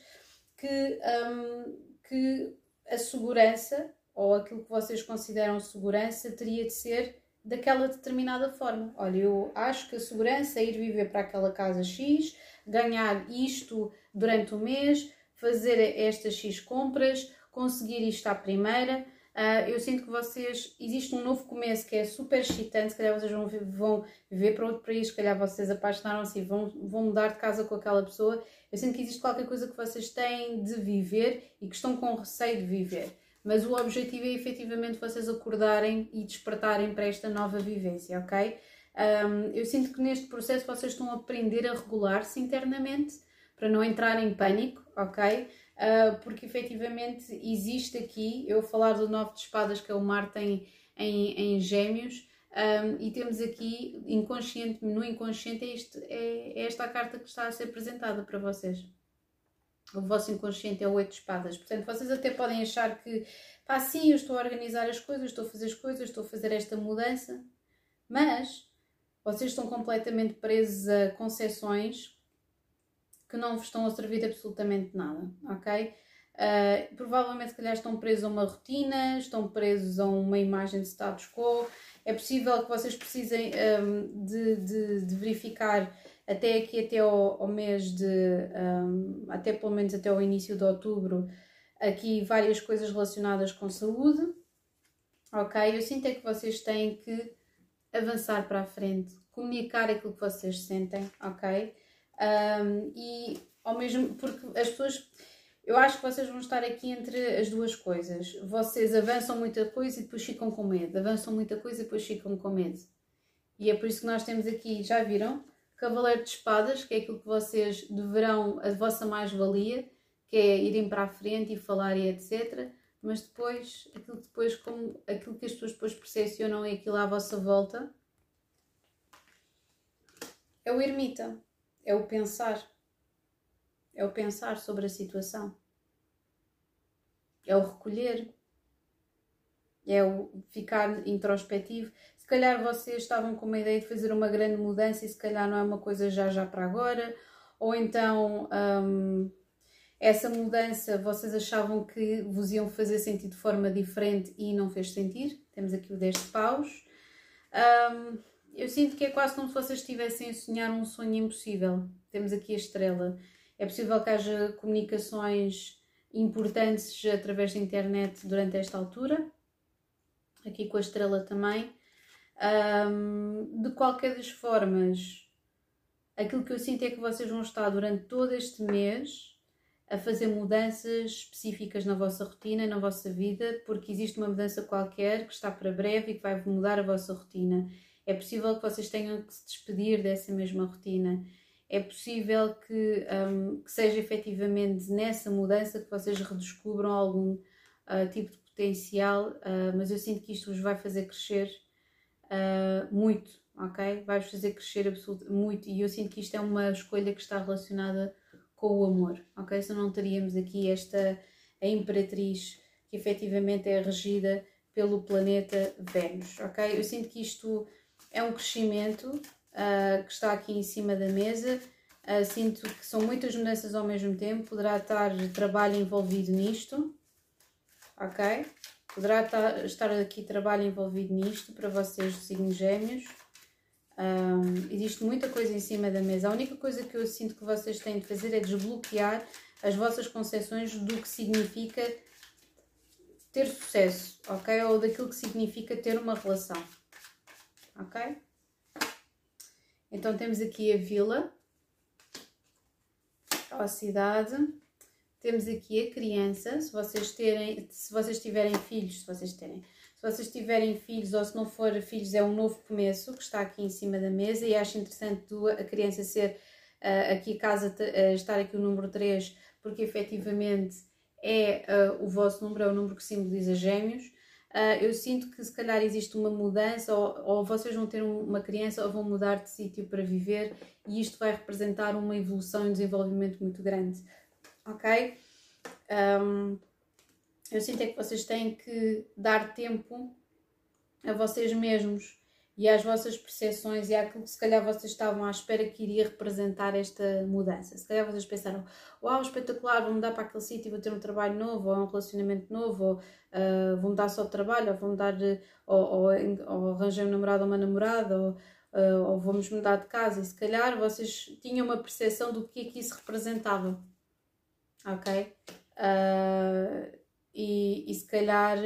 que, um, que a segurança ou aquilo que vocês consideram segurança teria de ser daquela determinada forma. Olha, eu acho que a segurança é ir viver para aquela casa X, ganhar isto durante o mês, fazer estas X compras, conseguir isto à primeira. Uh, eu sinto que vocês. Existe um novo começo que é super excitante. Se calhar vocês vão, vão viver para outro país, se calhar vocês apaixonaram-se e vão, vão mudar de casa com aquela pessoa. Eu sinto que existe qualquer coisa que vocês têm de viver e que estão com receio de viver. Mas o objetivo é efetivamente vocês acordarem e despertarem para esta nova vivência, ok? Um, eu sinto que neste processo vocês estão a aprender a regular-se internamente para não entrar em pânico, ok? Uh, porque efetivamente existe aqui, eu falar do nove de espadas que é o Marte em, em, em gêmeos, um, e temos aqui inconsciente, no inconsciente é, é, é esta a carta que está a ser apresentada para vocês. O vosso inconsciente é o oito de espadas. Portanto, vocês até podem achar que, pá, sim, eu estou a organizar as coisas, estou a fazer as coisas, estou a fazer esta mudança, mas vocês estão completamente presos a concessões que não vos estão a servir absolutamente nada, ok? Uh, provavelmente, se calhar, estão presos a uma rotina, estão presos a uma imagem de status quo. É possível que vocês precisem um, de, de, de, verificar até aqui, até ao, ao mês de. Um, até pelo menos até ao início de outubro, aqui várias coisas relacionadas com saúde. Ok? Eu sinto é que vocês têm que avançar para a frente, comunicar aquilo que vocês sentem, ok? Um, e ao mesmo porque as pessoas eu acho que vocês vão estar aqui entre as duas coisas. Vocês avançam muita coisa e depois ficam com medo. Avançam muita coisa e depois ficam com medo. E é por isso que nós temos aqui, já viram? Cavaleiro de Espadas, que é aquilo que vocês deverão, a vossa mais-valia, que é irem para a frente e falar e etc. Mas depois, aquilo, depois como, aquilo que as pessoas depois percepcionam é aquilo à vossa volta, é o ermita é o pensar. É o pensar sobre a situação. É o recolher. É o ficar introspectivo. Se calhar vocês estavam com uma ideia de fazer uma grande mudança e se calhar não é uma coisa já já para agora. Ou então hum, essa mudança vocês achavam que vos iam fazer sentir de forma diferente e não fez sentir. Temos aqui o 10 de paus. Um, eu sinto que é quase como se vocês estivessem a sonhar um sonho impossível. Temos aqui a estrela. É possível que haja comunicações importantes através da internet durante esta altura. Aqui com a estrela também. Um, de qualquer das formas, aquilo que eu sinto é que vocês vão estar durante todo este mês a fazer mudanças específicas na vossa rotina, na vossa vida, porque existe uma mudança qualquer que está para breve e que vai mudar a vossa rotina é possível que vocês tenham que se despedir dessa mesma rotina. É possível que, um, que seja efetivamente nessa mudança que vocês redescubram algum uh, tipo de potencial, uh, mas eu sinto que isto vos vai fazer crescer uh, muito, ok? Vai-vos fazer crescer muito e eu sinto que isto é uma escolha que está relacionada com o amor, ok? Se não teríamos aqui esta a Imperatriz que efetivamente é regida pelo planeta Vênus, ok? Eu sinto que isto é um crescimento uh, que está aqui em cima da mesa. Uh, sinto que são muitas mudanças ao mesmo tempo. Poderá estar trabalho envolvido nisto, ok? Poderá estar aqui trabalho envolvido nisto para vocês do signo Gêmeos. Um, existe muita coisa em cima da mesa. A única coisa que eu sinto que vocês têm de fazer é desbloquear as vossas concepções do que significa ter sucesso, ok? Ou daquilo que significa ter uma relação ok? Então temos aqui a vila, a cidade, temos aqui a criança, se vocês terem, se vocês tiverem filhos, se vocês terem, se vocês tiverem filhos ou se não for filhos, é um novo começo que está aqui em cima da mesa e acho interessante a criança ser uh, aqui a casa, uh, estar aqui o número 3, porque efetivamente é uh, o vosso número, é o número que simboliza gêmeos eu sinto que se calhar existe uma mudança, ou, ou vocês vão ter uma criança ou vão mudar de sítio para viver, e isto vai representar uma evolução e um desenvolvimento muito grande. Ok? Um, eu sinto é que vocês têm que dar tempo a vocês mesmos e às vossas percepções e àquilo que se calhar vocês estavam à espera que iria representar esta mudança. Se calhar vocês pensaram, uau, espetacular, vou mudar para aquele sítio, vou ter um trabalho novo, ou um relacionamento novo, ou uh, vou mudar só de trabalho, ou vou mudar, ou, ou, ou arranjar um namorado ou uma namorada, ou, uh, ou vamos mudar de casa. E se calhar vocês tinham uma percepção do que é que isso representava. Ok? Uh, e, e se calhar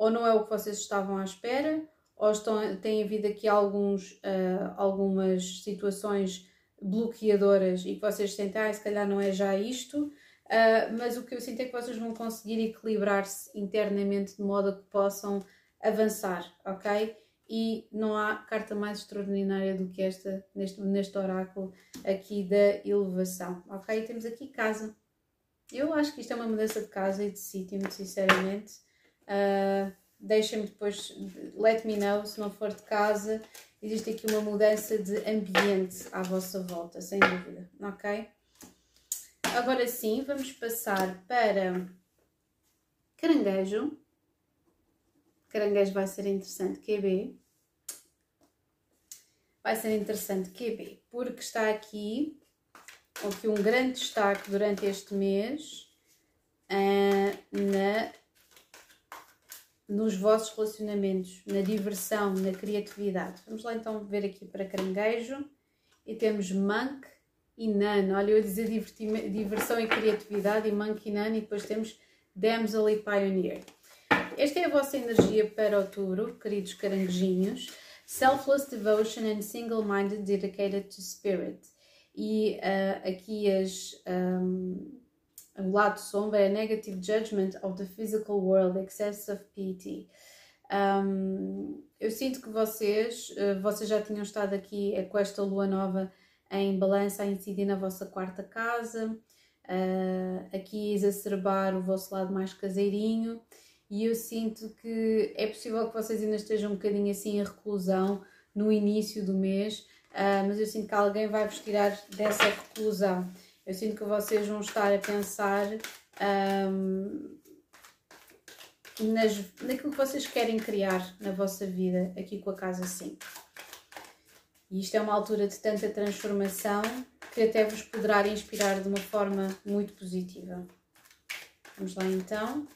ou não é o que vocês estavam à espera, ou estão, tem havido aqui alguns, uh, algumas situações bloqueadoras e que vocês sentem, ah, se calhar não é já isto, uh, mas o que eu sinto é que vocês vão conseguir equilibrar-se internamente de modo a que possam avançar, ok? E não há carta mais extraordinária do que esta neste, neste oráculo aqui da elevação, ok? Temos aqui casa. Eu acho que isto é uma mudança de casa e de sítio, muito sinceramente. Uh, deixem-me depois, let me know se não for de casa. Existe aqui uma mudança de ambiente à vossa volta, sem dúvida, ok? Agora sim, vamos passar para caranguejo. Caranguejo vai ser interessante, QB. Vai ser interessante, QB, porque está aqui, aqui um grande destaque durante este mês uh, na nos vossos relacionamentos, na diversão, na criatividade. Vamos lá então ver aqui para caranguejo e temos monk e nan. Olha, eu ia dizer diversão e criatividade e monk e nan e depois temos damsel e pioneer. Esta é a vossa energia para outubro, queridos caranguejinhos. Selfless devotion and single-minded dedicated to spirit. E uh, aqui as... Um, o lado sombra é negative judgment of the physical world, excess of pity. Um, eu sinto que vocês, uh, vocês já tinham estado aqui é, com esta lua nova em balança a incidir na vossa quarta casa, uh, aqui exacerbar o vosso lado mais caseirinho, e eu sinto que é possível que vocês ainda estejam um bocadinho assim em reclusão no início do mês, uh, mas eu sinto que alguém vai vos tirar dessa reclusão. Eu sinto que vocês vão estar a pensar um, nas, naquilo que vocês querem criar na vossa vida aqui com a casa 5. E isto é uma altura de tanta transformação que até vos poderá inspirar de uma forma muito positiva. Vamos lá então.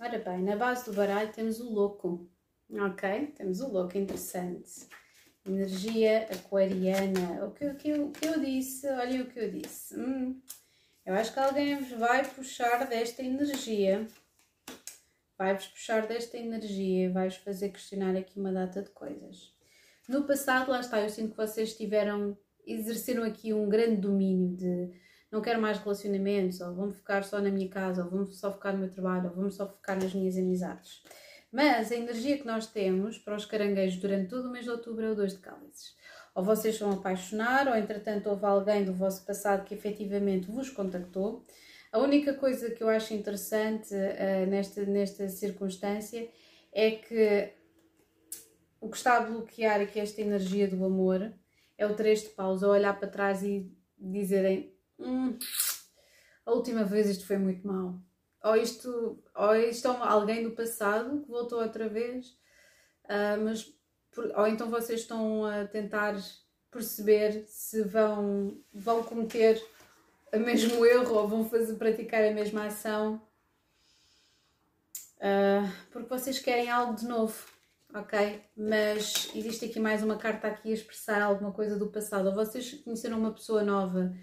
Ora bem, na base do baralho temos o louco, ok? Temos o louco, interessante. Energia aquariana. O que, o que, o que eu disse? Olhem o que eu disse. Hum, eu acho que alguém vos vai puxar desta energia. Vai-vos puxar desta energia vai-vos fazer questionar aqui uma data de coisas. No passado, lá está, eu sinto que vocês tiveram, exerceram aqui um grande domínio de não quero mais relacionamentos, ou vou-me ficar só na minha casa, ou vou-me só focar no meu trabalho, ou vou-me só focar nas minhas amizades. Mas a energia que nós temos para os caranguejos durante todo o mês de outubro é o 2 de cálices. Ou vocês vão apaixonar, ou entretanto houve alguém do vosso passado que efetivamente vos contactou. A única coisa que eu acho interessante uh, nesta, nesta circunstância é que o que está a bloquear aqui esta energia do amor é o 3 de paus, ou olhar para trás e dizerem hum, a última vez isto foi muito mal. Ou isto, ou isto é alguém do passado que voltou outra vez, uh, mas, ou então vocês estão a tentar perceber se vão, vão cometer o mesmo erro ou vão fazer, praticar a mesma ação uh, porque vocês querem algo de novo, ok? Mas existe aqui mais uma carta aqui a expressar alguma coisa do passado. Ou vocês conheceram uma pessoa nova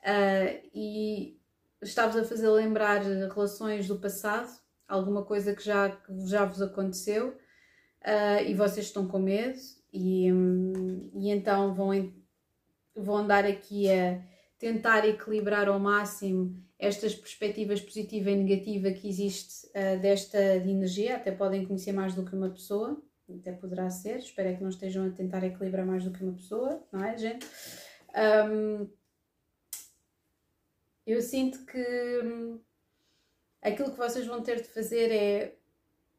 uh, e está-vos a fazer lembrar relações do passado, alguma coisa que já, que já vos aconteceu uh, e vocês estão com medo e, um, e então vão, vão andar aqui a tentar equilibrar ao máximo estas perspectivas positiva e negativa que existe uh, desta de energia, até podem conhecer mais do que uma pessoa, até poderá ser, espero é que não estejam a tentar equilibrar mais do que uma pessoa, não é gente? Um, eu sinto que hum, aquilo que vocês vão ter de fazer é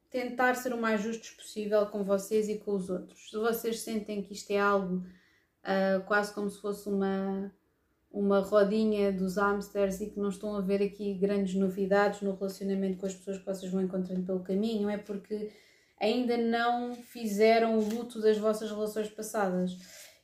tentar ser o mais justos possível com vocês e com os outros. Se vocês sentem que isto é algo uh, quase como se fosse uma, uma rodinha dos hamsters e que não estão a ver aqui grandes novidades no relacionamento com as pessoas que vocês vão encontrando pelo caminho, é porque ainda não fizeram o luto das vossas relações passadas.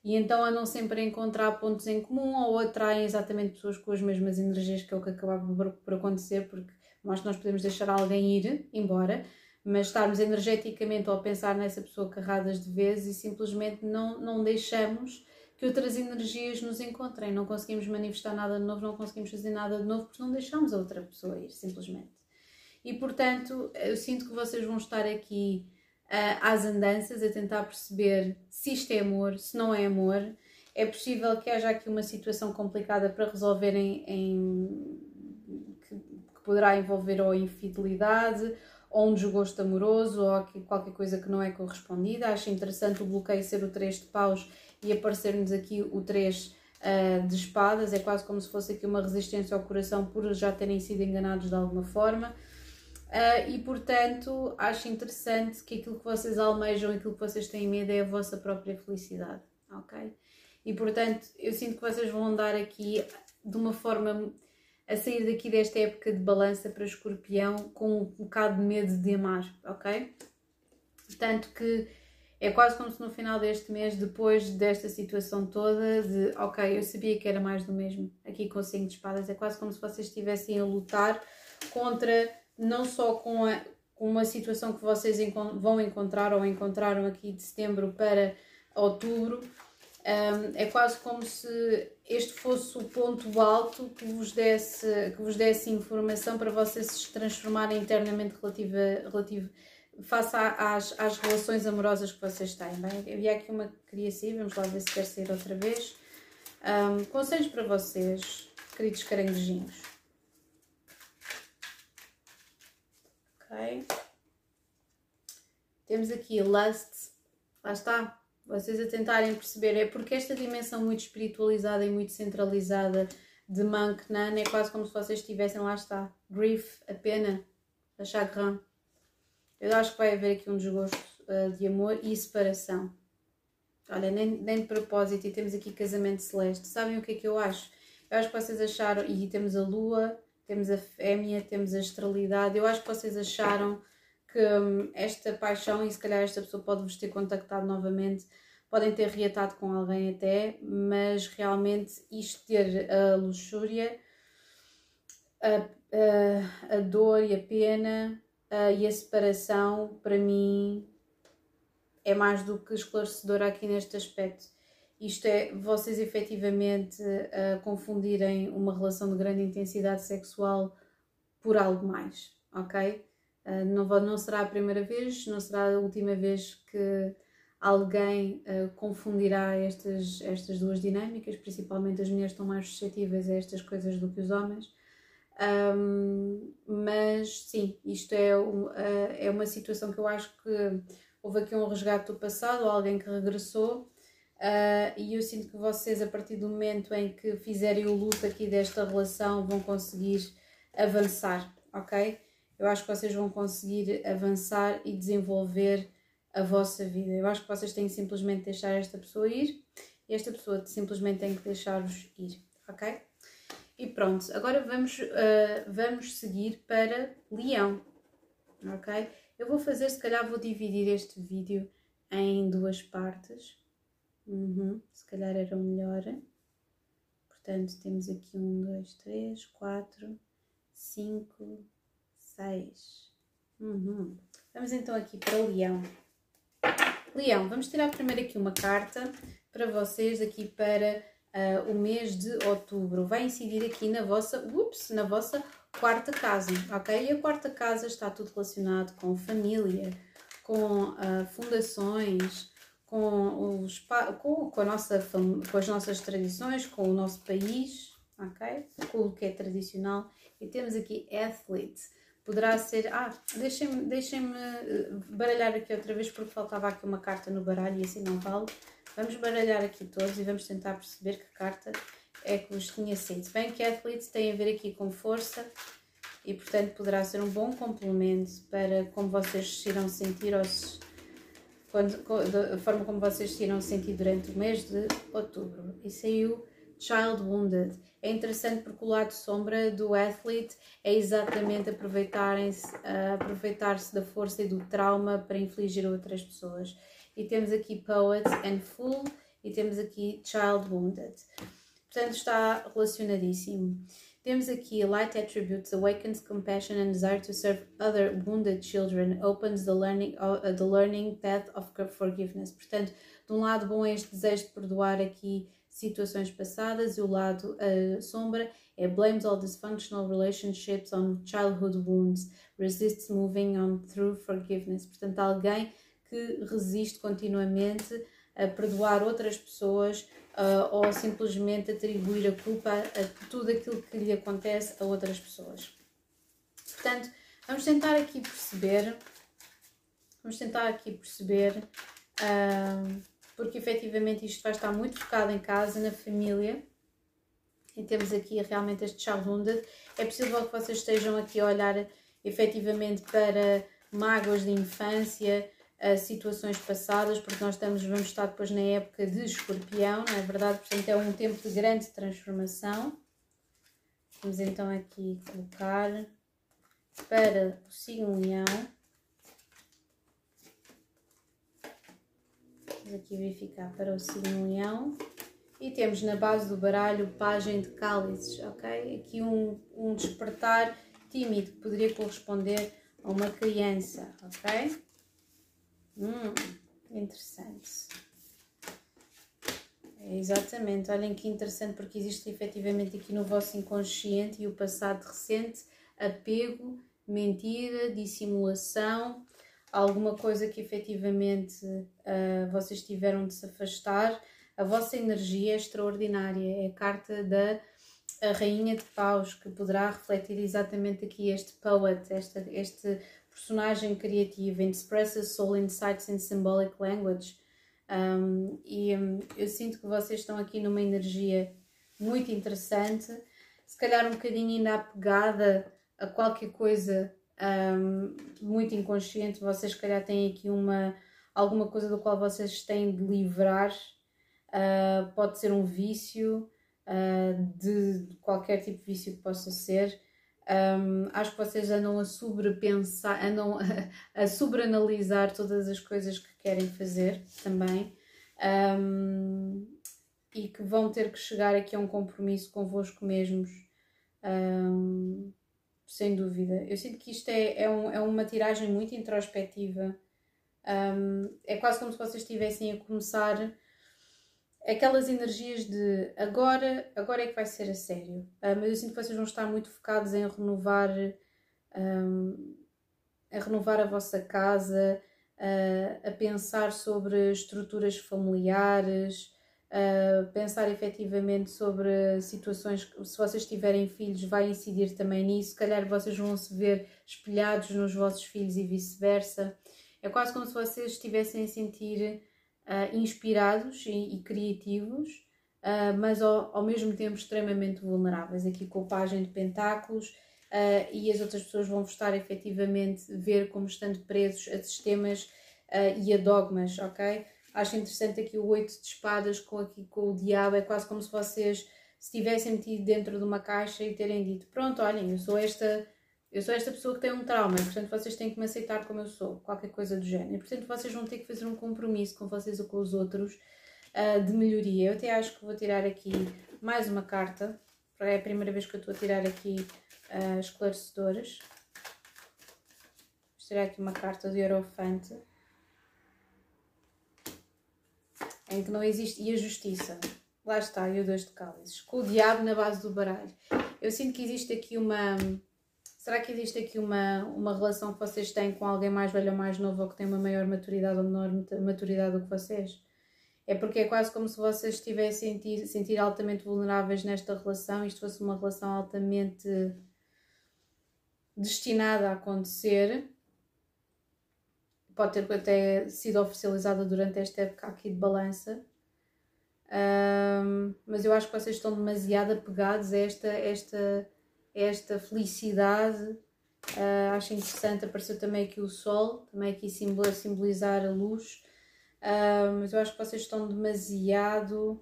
E então andam sempre a encontrar pontos em comum ou atraem exatamente pessoas com as mesmas energias, que é o que acaba por acontecer, porque nós, nós podemos deixar alguém ir embora, mas estarmos energeticamente ou pensar nessa pessoa carradas de vezes e simplesmente não, não deixamos que outras energias nos encontrem. Não conseguimos manifestar nada de novo, não conseguimos fazer nada de novo porque não deixamos a outra pessoa ir, simplesmente. E portanto, eu sinto que vocês vão estar aqui uh, às andanças a tentar perceber se isto é amor, se não é amor. É possível que haja aqui uma situação complicada para resolverem em, que, que poderá envolver ou infidelidade ou um desgosto amoroso ou qualquer coisa que não é correspondida. Acho interessante o bloqueio ser o 3 de paus e aparecer-nos aqui o 3 uh, ah, de espadas. É quase como se fosse aqui uma resistência ao coração por já terem sido enganados de alguma forma. Uh, e portanto, acho interessante que aquilo que vocês almejam, aquilo que vocês têm medo é a vossa própria felicidade, ok? E portanto, eu sinto que vocês vão andar aqui de uma forma a sair daqui desta época de balança para escorpião com um bocado de medo de amar, ok? Tanto que é quase como se no final deste mês, depois desta situação toda, de ok, eu sabia que era mais do mesmo, aqui com o 5 de espadas, é quase como se vocês estivessem a lutar contra, não só com, a, com uma situação que vocês vão encontrar ou encontraram aqui de setembro para outubro, um, é quase como se este fosse o ponto alto que vos desse, que vos desse informação para vocês se transformarem internamente relativa, relativo, face às, às relações amorosas que vocês têm. Bem, havia aqui uma que queria sair, vamos lá ver se quer sair outra vez. Um, conselhos para vocês, queridos caranguejinhos. Temos aqui Lust. Lá está vocês a tentarem perceber, é porque esta dimensão muito espiritualizada e muito centralizada de Monk Nan é quase como se vocês estivessem, lá está, grief, a pena, a chagrin. Eu acho que vai haver aqui um desgosto uh, de amor e separação. Olha, nem, nem de propósito, e temos aqui casamento celeste. Sabem o que é que eu acho? Eu acho que vocês acharam, e temos a lua, temos a fêmea, temos a estrelidade. Eu acho que vocês acharam que hum, esta paixão, e se calhar esta pessoa pode vos ter contactado novamente, podem ter reatado com alguém até, mas realmente isto ter a luxúria, a, a, a dor e a pena a, e a separação, para mim, é mais do que esclarecedor aqui neste aspecto. Isto é, vocês efetivamente a confundirem uma relação de grande intensidade sexual por algo mais, ok? Uh, não, não será a primeira vez, não será a última vez que alguém uh, confundirá estas, estas duas dinâmicas, principalmente as mulheres estão mais suscetíveis a estas coisas do que os homens. Um, mas sim, isto é, é uma situação que eu acho que houve aqui um resgate do passado, alguém que regressou, uh, e eu sinto que vocês, a partir do momento em que fizerem o luto aqui desta relação, vão conseguir avançar, ok? eu acho que vocês vão conseguir avançar e desenvolver a vossa vida. Eu acho que vocês têm simplesmente de deixar esta pessoa ir e esta pessoa simplesmente tem que deixar-vos ir, ok? E pronto, agora vamos, uh, vamos seguir para Leão, ok? Eu vou fazer, se calhar vou dividir este vídeo em duas partes. Uhum, se calhar era o melhor. Portanto, temos aqui um, dois, três, quatro, cinco, 6. Uhum. Vamos então aqui para o Leão. Leão, vamos tirar primeiro aqui uma carta para vocês aqui para uh, o mês de outubro. Vai incidir aqui na vossa, ups, na vossa quarta casa, ok? E a quarta casa está tudo relacionado com família, com uh, fundações, com, os, com, com, a nossa, com as nossas tradições, com o nosso país, ok? Com o que é tradicional. E temos aqui athlete Poderá ser. Ah, deixem-me deixem eh, baralhar aqui outra vez porque faltava aqui uma carta no baralho e assim não vale. Vamos baralhar aqui todos e vamos tentar perceber que carta é que vos tinha sido. Bem que Athlete tem a ver aqui com força e, portanto, poderá ser um bom complemento para como vocês se irão sentir ou se, quando, da forma como vocês se irão sentir durante o mês de outubro. E saiu Child Wounded. É interessante porque o lado sombra do athlete é exatamente aproveitarem-se, aproveitar-se da força e do trauma para infligir a outras pessoas. E temos aqui Poet and Fool e temos aqui Child Wounded. Portanto, está relacionadíssimo. Temos aqui Light Attributes, awakens compassion and desire to serve other wounded children, opens the learning, uh, the learning path of forgiveness. Portanto, de um lado bom é este desejo de perdoar aqui situações passadas e o lado uh, sombra é blames all dysfunctional relationships on childhood wounds, resists moving on through forgiveness. Portanto, alguém que resiste continuamente a perdoar outras pessoas uh, ou simplesmente atribuir a culpa a tudo aquilo que lhe acontece a outras pessoas. Portanto, vamos tentar aqui perceber, vamos tentar aqui perceber, uh, porque efetivamente isto vai estar muito focado em casa, na família, e temos aqui realmente este childhood. É possível que vocês estejam aqui a olhar efetivamente para mágoas de infância, a situações passadas, porque nós estamos, vamos estar depois na época de escorpião, não é verdade? Portanto, é um tempo de grande transformação. Vamos então aqui colocar para o signo leão. Vamos aqui verificar para o signo leão. E temos na base do baralho pagem de cálices, ok? Aqui um, um despertar tímido que poderia corresponder a uma criança, ok? Hum, interessante. É, exatamente, olhem que interessante porque existe efetivamente aqui no vosso inconsciente e o passado recente apego, mentira, dissimulação, alguma coisa que efetivamente uh, vocês tiveram de se afastar. A vossa energia é extraordinária, é a carta da a Rainha de Paus, que poderá refletir exatamente aqui este poet, esta, este personagem criativa, expresses soul insights in symbolic language. Um, e um, eu sinto que vocês estão aqui numa energia muito interessante, se calhar um bocadinho ainda apegada a qualquer coisa um, muito inconsciente, vocês se calhar têm aqui uma, alguma coisa do qual vocês têm de livrar, uh, pode ser um vício, uh, de qualquer tipo de vício que possa ser, um, acho que vocês andam a sobrepensar, andam a, *laughs* a sobreanalisar todas as coisas que querem fazer também. Um, e que vão ter que chegar aqui a um compromisso convosco mesmos, um, sem dúvida. Eu sinto que isto é, é, é uma tiragem muito introspectiva, é quase como se vocês estivessem a começar aquelas energias de agora, agora é que vai ser a sério. Uh, mas eu sinto que vocês vão estar muito focados em renovar, um, a renovar a vossa casa, uh, a pensar sobre estruturas familiares, uh, pensar efetivamente sobre situações que, se vocês tiverem filhos, vai incidir também nisso. Se calhar vocês vão se ver espelhados nos vossos filhos e vice-versa. É quase como se vocês estivessem a sentir uh, inspirados e, e criativos, uh, mas ao, ao, mesmo tempo extremamente vulneráveis. Aqui com a página de pentáculos uh, e as outras pessoas vão estar efetivamente ver como estando presos a sistemas e a dogmas, ok? Acho interessante aqui o oito de espadas com, aqui, com o diabo, é quase como se vocês se tivessem metido dentro de uma caixa e terem dito, pronto, olhem, eu sou esta eu sou esta pessoa que tem um trauma, portanto vocês têm que me aceitar como eu sou, qualquer coisa do género. E, portanto vocês vão ter que fazer um compromisso com vocês ou com os outros uh, de melhoria. Eu até acho que vou tirar aqui mais uma carta, é a primeira vez que eu estou a tirar aqui uh, esclarecedoras. Vou tirar aqui uma carta de Eurofante. Em que não existe. E a justiça. Lá está, e o dois de cálices. Com o diabo na base do baralho. Eu sinto que existe aqui uma Será que existe aqui uma, uma relação que vocês têm com alguém mais velho ou mais novo ou que tem uma maior maturidade ou menor maturidade do que vocês? É porque é quase como se vocês estivessem sentir, sentir altamente vulneráveis nesta relação, isto fosse uma relação altamente destinada a acontecer. Pode ter até sido oficializada durante esta época aqui de balança. Um, mas eu acho que vocês estão demasiado apegados a esta, esta, esta felicidade. Uh, acho interessante, apareceu também aqui o sol, também aqui simbolizar a luz. Uh, mas eu acho que vocês estão demasiado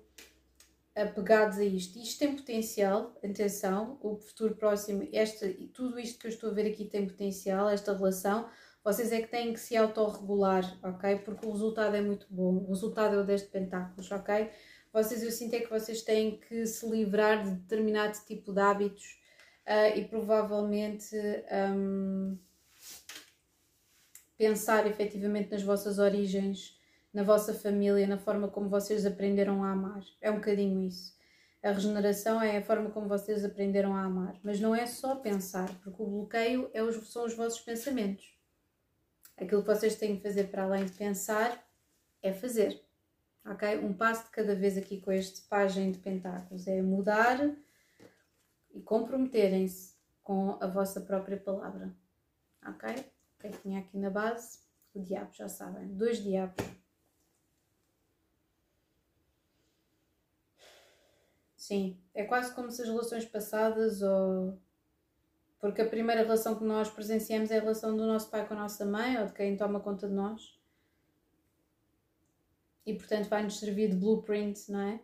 apegados a isto. Isto tem potencial, atenção, o futuro próximo, esta, tudo isto que eu estou a ver aqui tem potencial, esta relação. Vocês é que têm que se autorregular, ok? Porque o resultado é muito bom. O resultado é o 10 de pentáculos, ok? Vocês, eu sinto é que vocês têm que se livrar de determinado tipo de hábitos uh, e provavelmente um, pensar efetivamente nas vossas origens na vossa família, na forma como vocês aprenderam a amar. É um bocadinho isso. A regeneração é a forma como vocês aprenderam a amar. Mas não é só pensar, porque o bloqueio é os, são os vossos pensamentos. Aquilo que vocês têm que fazer para além de pensar é fazer. Ok? Um passo de cada vez aqui com este página de pentáculos é mudar e comprometerem-se com a vossa própria palavra. Ok? O que é que tinha aqui na base? O diabo, já sabem. Dois diabos. Sim, é quase como se as relações passadas ou. Porque a primeira relação que nós presenciamos é a relação do nosso pai com a nossa mãe ou de quem toma conta de nós. E portanto vai-nos servir de blueprint, não é?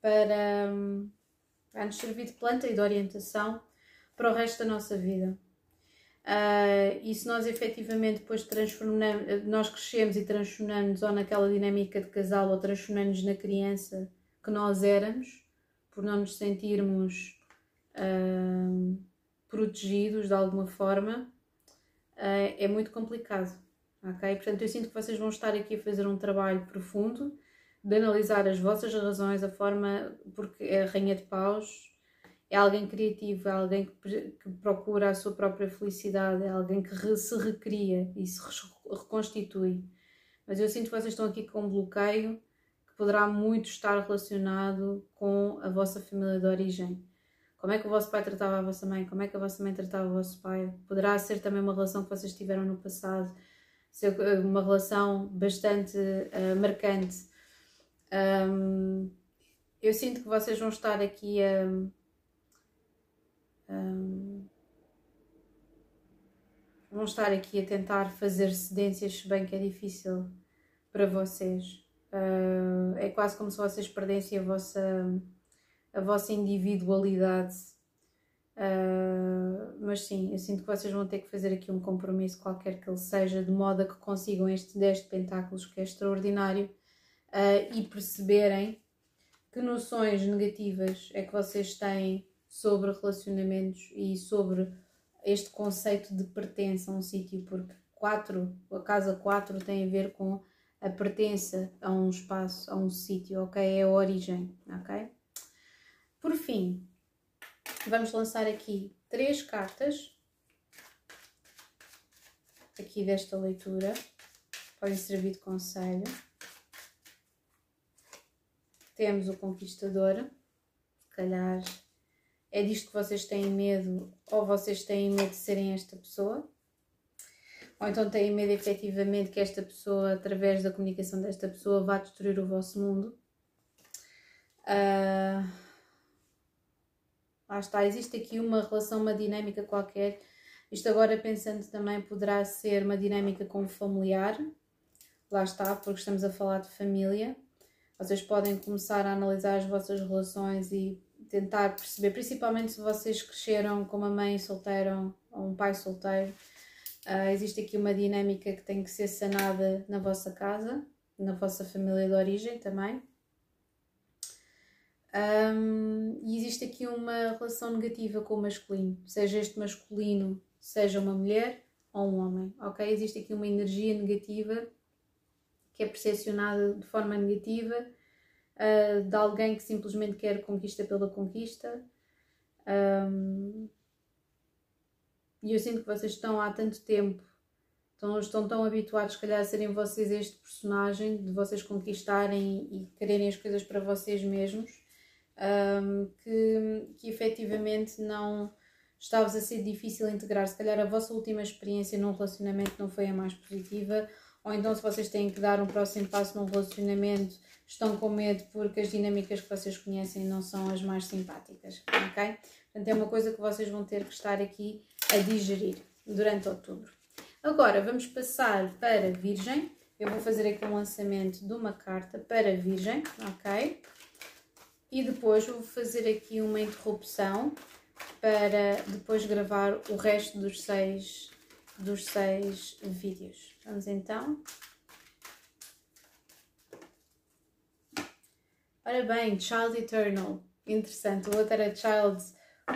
Para. Vai-nos servir de planta e de orientação para o resto da nossa vida. Uh, e se nós efetivamente depois transformamos, nós crescemos e transformamos ou naquela dinâmica de casal ou transformamos na criança que nós éramos, por não nos sentirmos uh, protegidos de alguma forma, uh, é muito complicado. Ok? Portanto, eu sinto que vocês vão estar aqui a fazer um trabalho profundo de analisar as vossas razões, a forma, porque é a Rainha de Paus, é alguém criativo, é alguém que, que procura a sua própria felicidade, é alguém que re, se recria e se reconstitui. Mas eu sinto que vocês estão aqui com um bloqueio poderá muito estar relacionado com a vossa família de origem. Como é que o vosso pai tratava a vossa mãe? Como é que a vossa mãe tratava o vosso pai? Poderá ser também uma relação que vocês tiveram no passado, ser eh, uma relação bastante uh, marcante. Um, eu sinto que vocês vão estar aqui a. Um, vão estar aqui a tentar fazer cedências, se bem que é difícil para vocês. Uh, é quase como se vocês perdessem a vossa, a vossa individualidade. Uh, mas sim, eu sinto que vocês vão ter que fazer aqui um compromisso, qualquer que ele seja, de modo a que consigam este 10 de pentáculos, que é extraordinário, uh, e perceberem que noções negativas é que vocês têm sobre relacionamentos e sobre este conceito de pertença a um sítio, porque 4, a casa 4 tem a ver com a pertença a um espaço, a um sítio, ok? É a origem, ok? Por fim, vamos lançar aqui três cartas aqui desta leitura, podem servir de conselho. Temos o Conquistador, se calhar é disto que vocês têm medo ou vocês têm medo de serem esta pessoa ou então têm medo efetivamente que esta pessoa, através da comunicação desta pessoa, vá destruir o vosso mundo. Uh, lá está, existe aqui uma relação, uma dinâmica qualquer. Isto agora pensando também poderá ser uma dinâmica com o familiar. Lá está, porque estamos a falar de família. Vocês podem começar a analisar as vossas relações e tentar perceber, principalmente se vocês cresceram com uma mãe solteira ou um pai solteiro, Uh, existe aqui uma dinâmica que tem que ser sanada na vossa casa, na vossa família de origem também. Um, e existe aqui uma relação negativa com o masculino, seja este masculino, seja uma mulher ou um homem, ok? Existe aqui uma energia negativa que é percepcionada de forma negativa uh, de alguém que simplesmente quer conquista pela conquista. Um, e eu sinto que vocês estão há tanto tempo, estão, estão tão habituados, se calhar, a serem vocês este personagem, de vocês conquistarem e quererem as coisas para vocês mesmos, um, que, que efetivamente não está-vos a ser difícil integrar. Se calhar a vossa última experiência num relacionamento não foi a mais positiva, ou então se vocês têm que dar um próximo passo num relacionamento, estão com medo porque as dinâmicas que vocês conhecem não são as mais simpáticas, ok? Portanto, é uma coisa que vocês vão ter que estar aqui a digerir durante outubro. Agora, vamos passar para Virgem. Eu vou fazer aqui um lançamento de uma carta para Virgem, ok? E depois vou fazer aqui uma interrupção para depois gravar o resto dos seis, dos seis vídeos. Vamos então. Ora bem, Child Eternal. Interessante. O outro era Child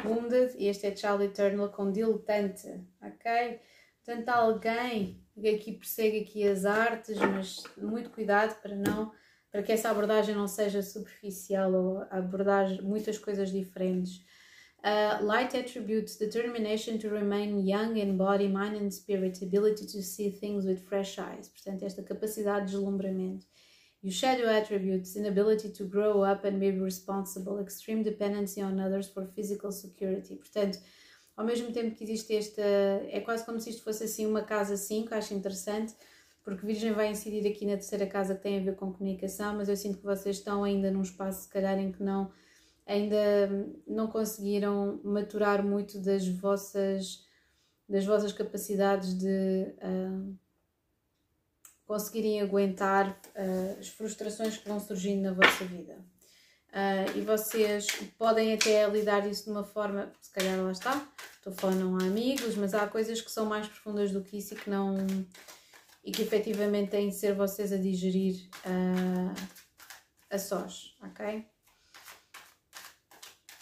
Wounded e este é Child Eternal com diletante. Ok? Portanto, alguém que aqui persegue aqui as artes, mas muito cuidado para não para que essa abordagem não seja superficial ou abordar muitas coisas diferentes. Uh, light attributes determination to remain young in body, mind and spirit, ability to see things with fresh eyes. Portanto, esta capacidade de deslumbramento. You shadow attributes inability to grow up and be responsible, extreme dependency on others for physical security. Portanto, ao mesmo tempo que existe esta. É quase como se isto fosse assim uma casa 5, acho interessante, porque Virgem vai incidir aqui na terceira casa que tem a ver com comunicação, mas eu sinto que vocês estão ainda num espaço, se calhar, em que não ainda não conseguiram maturar muito das vossas das vossas capacidades de uh, conseguirem aguentar uh, as frustrações que vão surgindo na vossa vida. Uh, e vocês podem até lidar isso de uma forma, se calhar lá está, estou falando há amigos, mas há coisas que são mais profundas do que isso e que não e que efetivamente têm de ser vocês a digerir a sós, ok?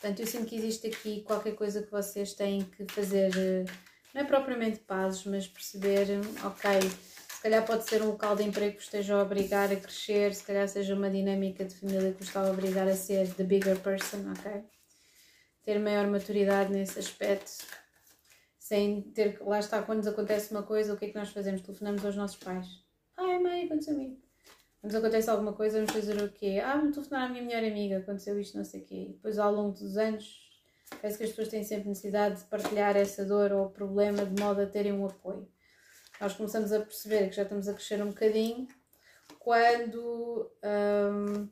Portanto, eu sinto que existe aqui qualquer coisa que vocês têm que fazer, não é propriamente pazes, mas perceber, ok, se calhar pode ser um local de emprego que esteja a obrigar a crescer, se calhar seja uma dinâmica de família que o está a obrigar a ser the bigger person, ok? Ter maior maturidade nesse aspecto, sem ter. Lá está, quando nos acontece uma coisa, o que é que nós fazemos? Telefonamos aos nossos pais. Ai, mãe, aconteceu isso. Nos acontece alguma coisa, vamos fazer o quê? Ah, vamos telefonar à minha melhor amiga, aconteceu isto, não sei o quê. E depois, ao longo dos anos, parece que as pessoas têm sempre necessidade de partilhar essa dor ou problema de modo a terem um apoio nós começamos a perceber que já estamos a crescer um bocadinho quando hum,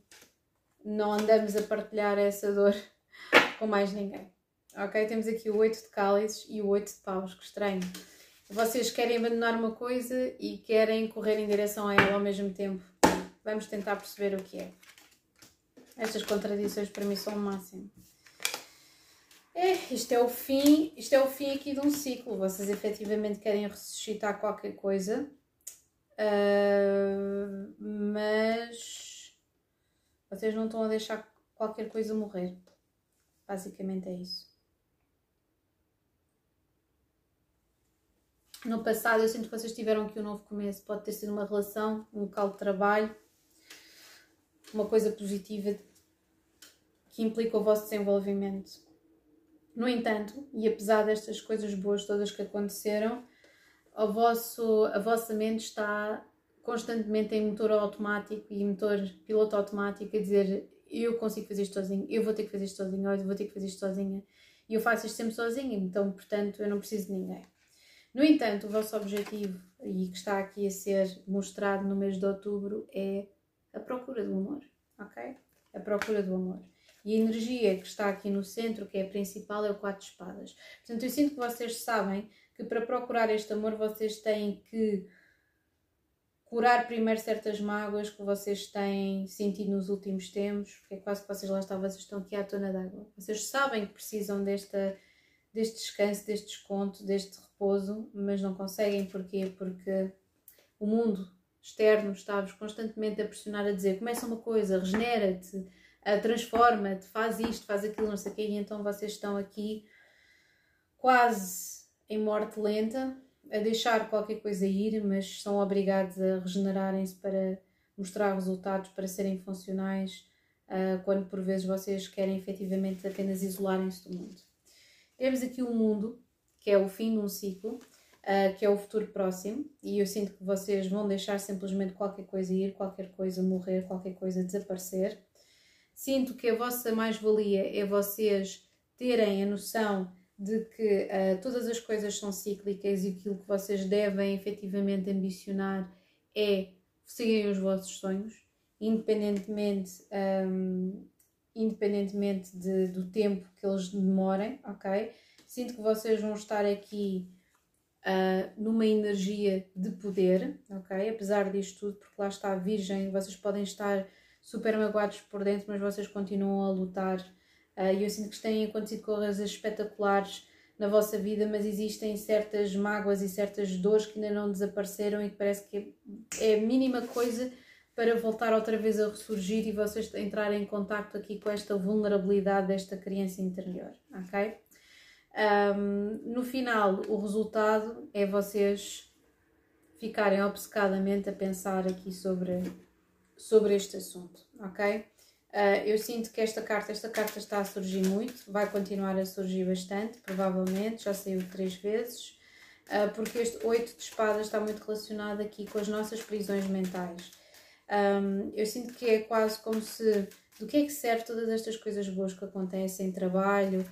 não andamos a partilhar essa dor *laughs* com mais ninguém. Ok? Temos aqui o 8 de cálices e o 8 de paus, que estranho. Vocês querem abandonar uma coisa e querem correr em direção a ela ao mesmo tempo. Vamos tentar perceber o que é. Estas contradições para mim são o máximo. É, isto é o fim, isto é o fim aqui de um ciclo. Vocês efetivamente querem ressuscitar qualquer coisa, uh, mas vocês não estão a deixar qualquer coisa morrer. Basicamente é isso. No passado, eu sinto que vocês tiveram aqui um novo começo. Pode ter sido uma relação, um local de trabalho, uma coisa positiva que implica o vosso desenvolvimento no entanto, e apesar destas coisas boas todas que aconteceram, a, vosso, a vossa mente está constantemente em motor automático e motor piloto automático a dizer eu consigo fazer isto sozinho, eu vou ter que fazer isto sozinho, eu vou ter que fazer isto sozinha e eu faço isto sempre sozinha, então portanto eu não preciso de ninguém. No entanto, o vosso objetivo e que está aqui a ser mostrado no mês de outubro é a procura do amor, ok? A procura do amor. E a energia que está aqui no centro, que é a principal, é o quatro espadas. Portanto, eu sinto que vocês sabem que para procurar este amor vocês têm que curar primeiro certas mágoas que vocês têm sentido nos últimos tempos, porque é quase que vocês lá estão, vocês estão aqui à tona d'água. Vocês sabem que precisam desta, deste descanso, deste desconto, deste repouso, mas não conseguem. Porquê? Porque o mundo externo está-vos constantemente a pressionar a dizer começa uma coisa, regenera-te, transforma-te, faz isto, faz aquilo, não sei o quê, e então vocês estão aqui quase em morte lenta, a deixar qualquer coisa ir, mas são obrigados a regenerarem-se para mostrar resultados, para serem funcionais, uh, quando por vezes vocês querem efetivamente apenas isolarem-se do mundo. Temos aqui o um mundo, que é o fim de um ciclo, uh, que é o futuro próximo, e eu sinto que vocês vão deixar simplesmente qualquer coisa ir, qualquer coisa morrer, qualquer coisa desaparecer Sinto que a vossa mais-valia é vocês terem a noção de que uh, todas as coisas são cíclicas e aquilo que vocês devem efetivamente ambicionar é seguirem os vossos sonhos, independentemente, um, independentemente de, do tempo que eles demorem, ok? Sinto que vocês vão estar aqui uh, numa energia de poder, ok? Apesar disto tudo, porque lá está a Virgem, vocês podem estar super magoados por dentro, mas vocês continuam a lutar. Uh, e eu sinto que têm acontecido coisas espetaculares na vossa vida, mas existem certas mágoas e certas dores que ainda não desapareceram e que parece que é a mínima coisa para voltar outra vez a ressurgir e vocês entrarem em contato aqui com esta vulnerabilidade desta criança interior, ok? Um, no final, o resultado é vocês ficarem obcecadamente a pensar aqui sobre, sobre este assunto, ok? Uh, eu sinto que esta carta, esta carta está a surgir muito, vai continuar a surgir bastante, provavelmente, já saiu três vezes, uh, porque este oito de espadas está muito relacionado aqui com as nossas prisões mentais. Um, eu sinto que é quase como se, do que é que serve todas estas coisas boas que acontecem, trabalho,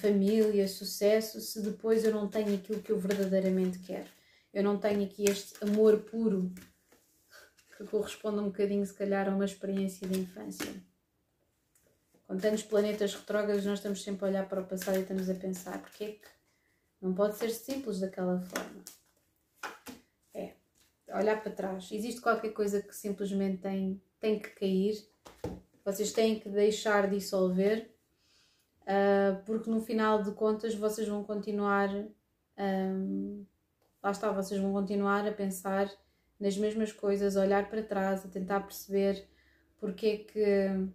família, sucesso, se depois eu não tenho aquilo que eu verdadeiramente quero. Eu não tenho aqui este amor puro que corresponde um bocadinho, se calhar, a uma experiência de infância. Com tantos planetas retrógrados, nós estamos sempre a olhar para o passado e estamos a pensar: porque é que não pode ser simples daquela forma? É, olhar para trás. Existe qualquer coisa que simplesmente tem, tem que cair, vocês têm que deixar dissolver, uh, porque no final de contas vocês vão continuar. Um, lá está, vocês vão continuar a pensar nas mesmas coisas, a olhar para trás, a tentar perceber porque é que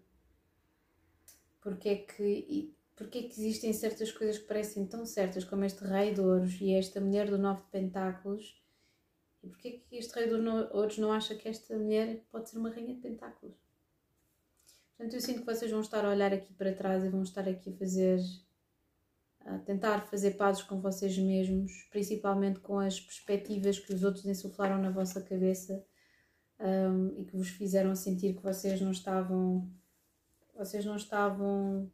porque é que porque é que existem certas coisas que parecem tão certas como este rei de ouros e esta mulher do nove de pentáculos e porque é que este rei de ouros não acha que esta mulher pode ser uma rainha de pentáculos portanto eu sinto que vocês vão estar a olhar aqui para trás e vão estar aqui a fazer a tentar fazer pazes com vocês mesmos, principalmente com as perspectivas que os outros insuflaram na vossa cabeça um, e que vos fizeram sentir que vocês não estavam, vocês não estavam,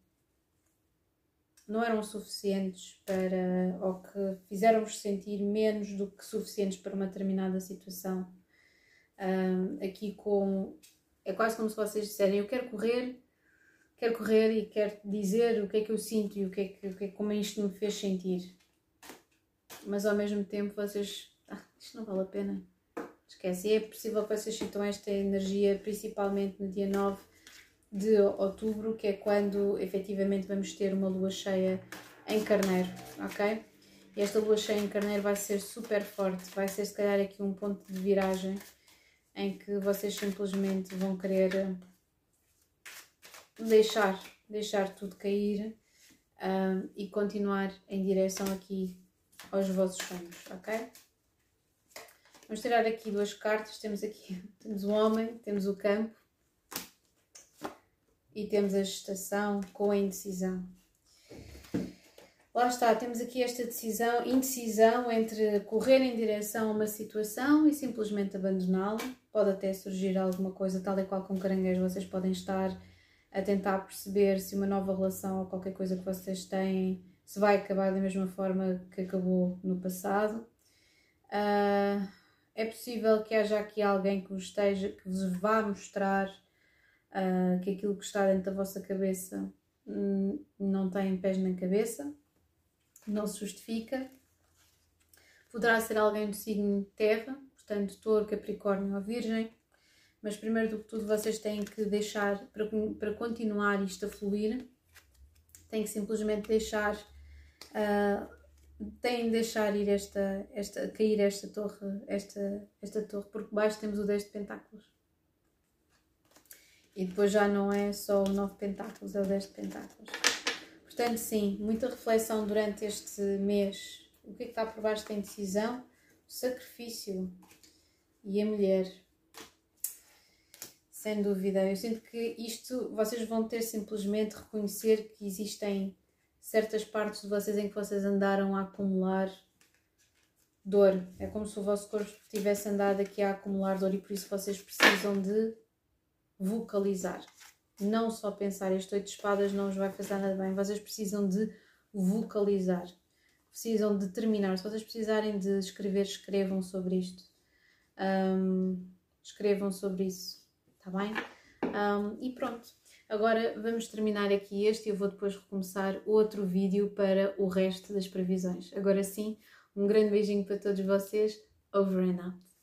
não eram suficientes para, ou que fizeram-vos sentir menos do que suficientes para uma determinada situação. Um, aqui com, é quase como se vocês disserem, eu quero correr, quero correr e quero dizer o que é que eu sinto e o que é que, o que, é, como isto me fez sentir. Mas ao mesmo tempo vocês. Ah, isto não vale a pena. Esquece. E é possível que vocês sintam esta energia, principalmente no dia 9 de outubro, que é quando efetivamente vamos ter uma lua cheia em carneiro, ok? E esta lua cheia em carneiro vai ser super forte, vai ser se calhar aqui um ponto de viragem em que vocês simplesmente vão querer deixar, deixar tudo cair um, e continuar em direção aqui aos vossos sonhos, ok? Vamos tirar aqui duas cartas. Temos aqui *laughs* temos o homem, temos o campo e temos a gestação com a indecisão. Lá está, temos aqui esta decisão, indecisão entre correr em direção a uma situação e simplesmente abandoná-la. Pode até surgir alguma coisa, tal e qual com caranguejo, vocês podem estar a tentar perceber se uma nova relação ou qualquer coisa que vocês têm se vai acabar da mesma forma que acabou no passado. Uh, é possível que haja aqui alguém que vos, esteja, que vos vá mostrar uh, que aquilo que está dentro da vossa cabeça hum, não tem pés nem cabeça, não se justifica. Poderá ser alguém do signo terra, portanto, touro, capricórnio ou virgem mas primeiro do que tudo vocês têm que deixar, para, para continuar isto a fluir, têm que simplesmente deixar, uh, têm de deixar ir esta, esta, cair esta torre, esta, esta torre, porque baixo temos o 10 de pentáculos. E depois já não é só o 9 de pentáculos, é o 10 de pentáculos. Portanto, sim, muita reflexão durante este mês. O que é que está por baixo da indecisão? O sacrifício e a mulher. Sem dúvida, eu sinto que isto vocês vão ter simplesmente reconhecer que existem certas partes de vocês em que vocês andaram a acumular dor. É como se o vosso corpo tivesse andado aqui a acumular dor e por isso vocês precisam de vocalizar. Não só pensar este oito de espadas não vos vai fazer nada bem, vocês precisam de vocalizar. Precisam de terminar. Se vocês precisarem de escrever, escrevam sobre isto Um, escrevam sobre isso, tá bem? Um, e pronto. Agora vamos terminar aqui este e eu vou depois recomeçar outro vídeo para o resto das previsões. Agora sim, um grande beijinho para todos vocês. Over and out.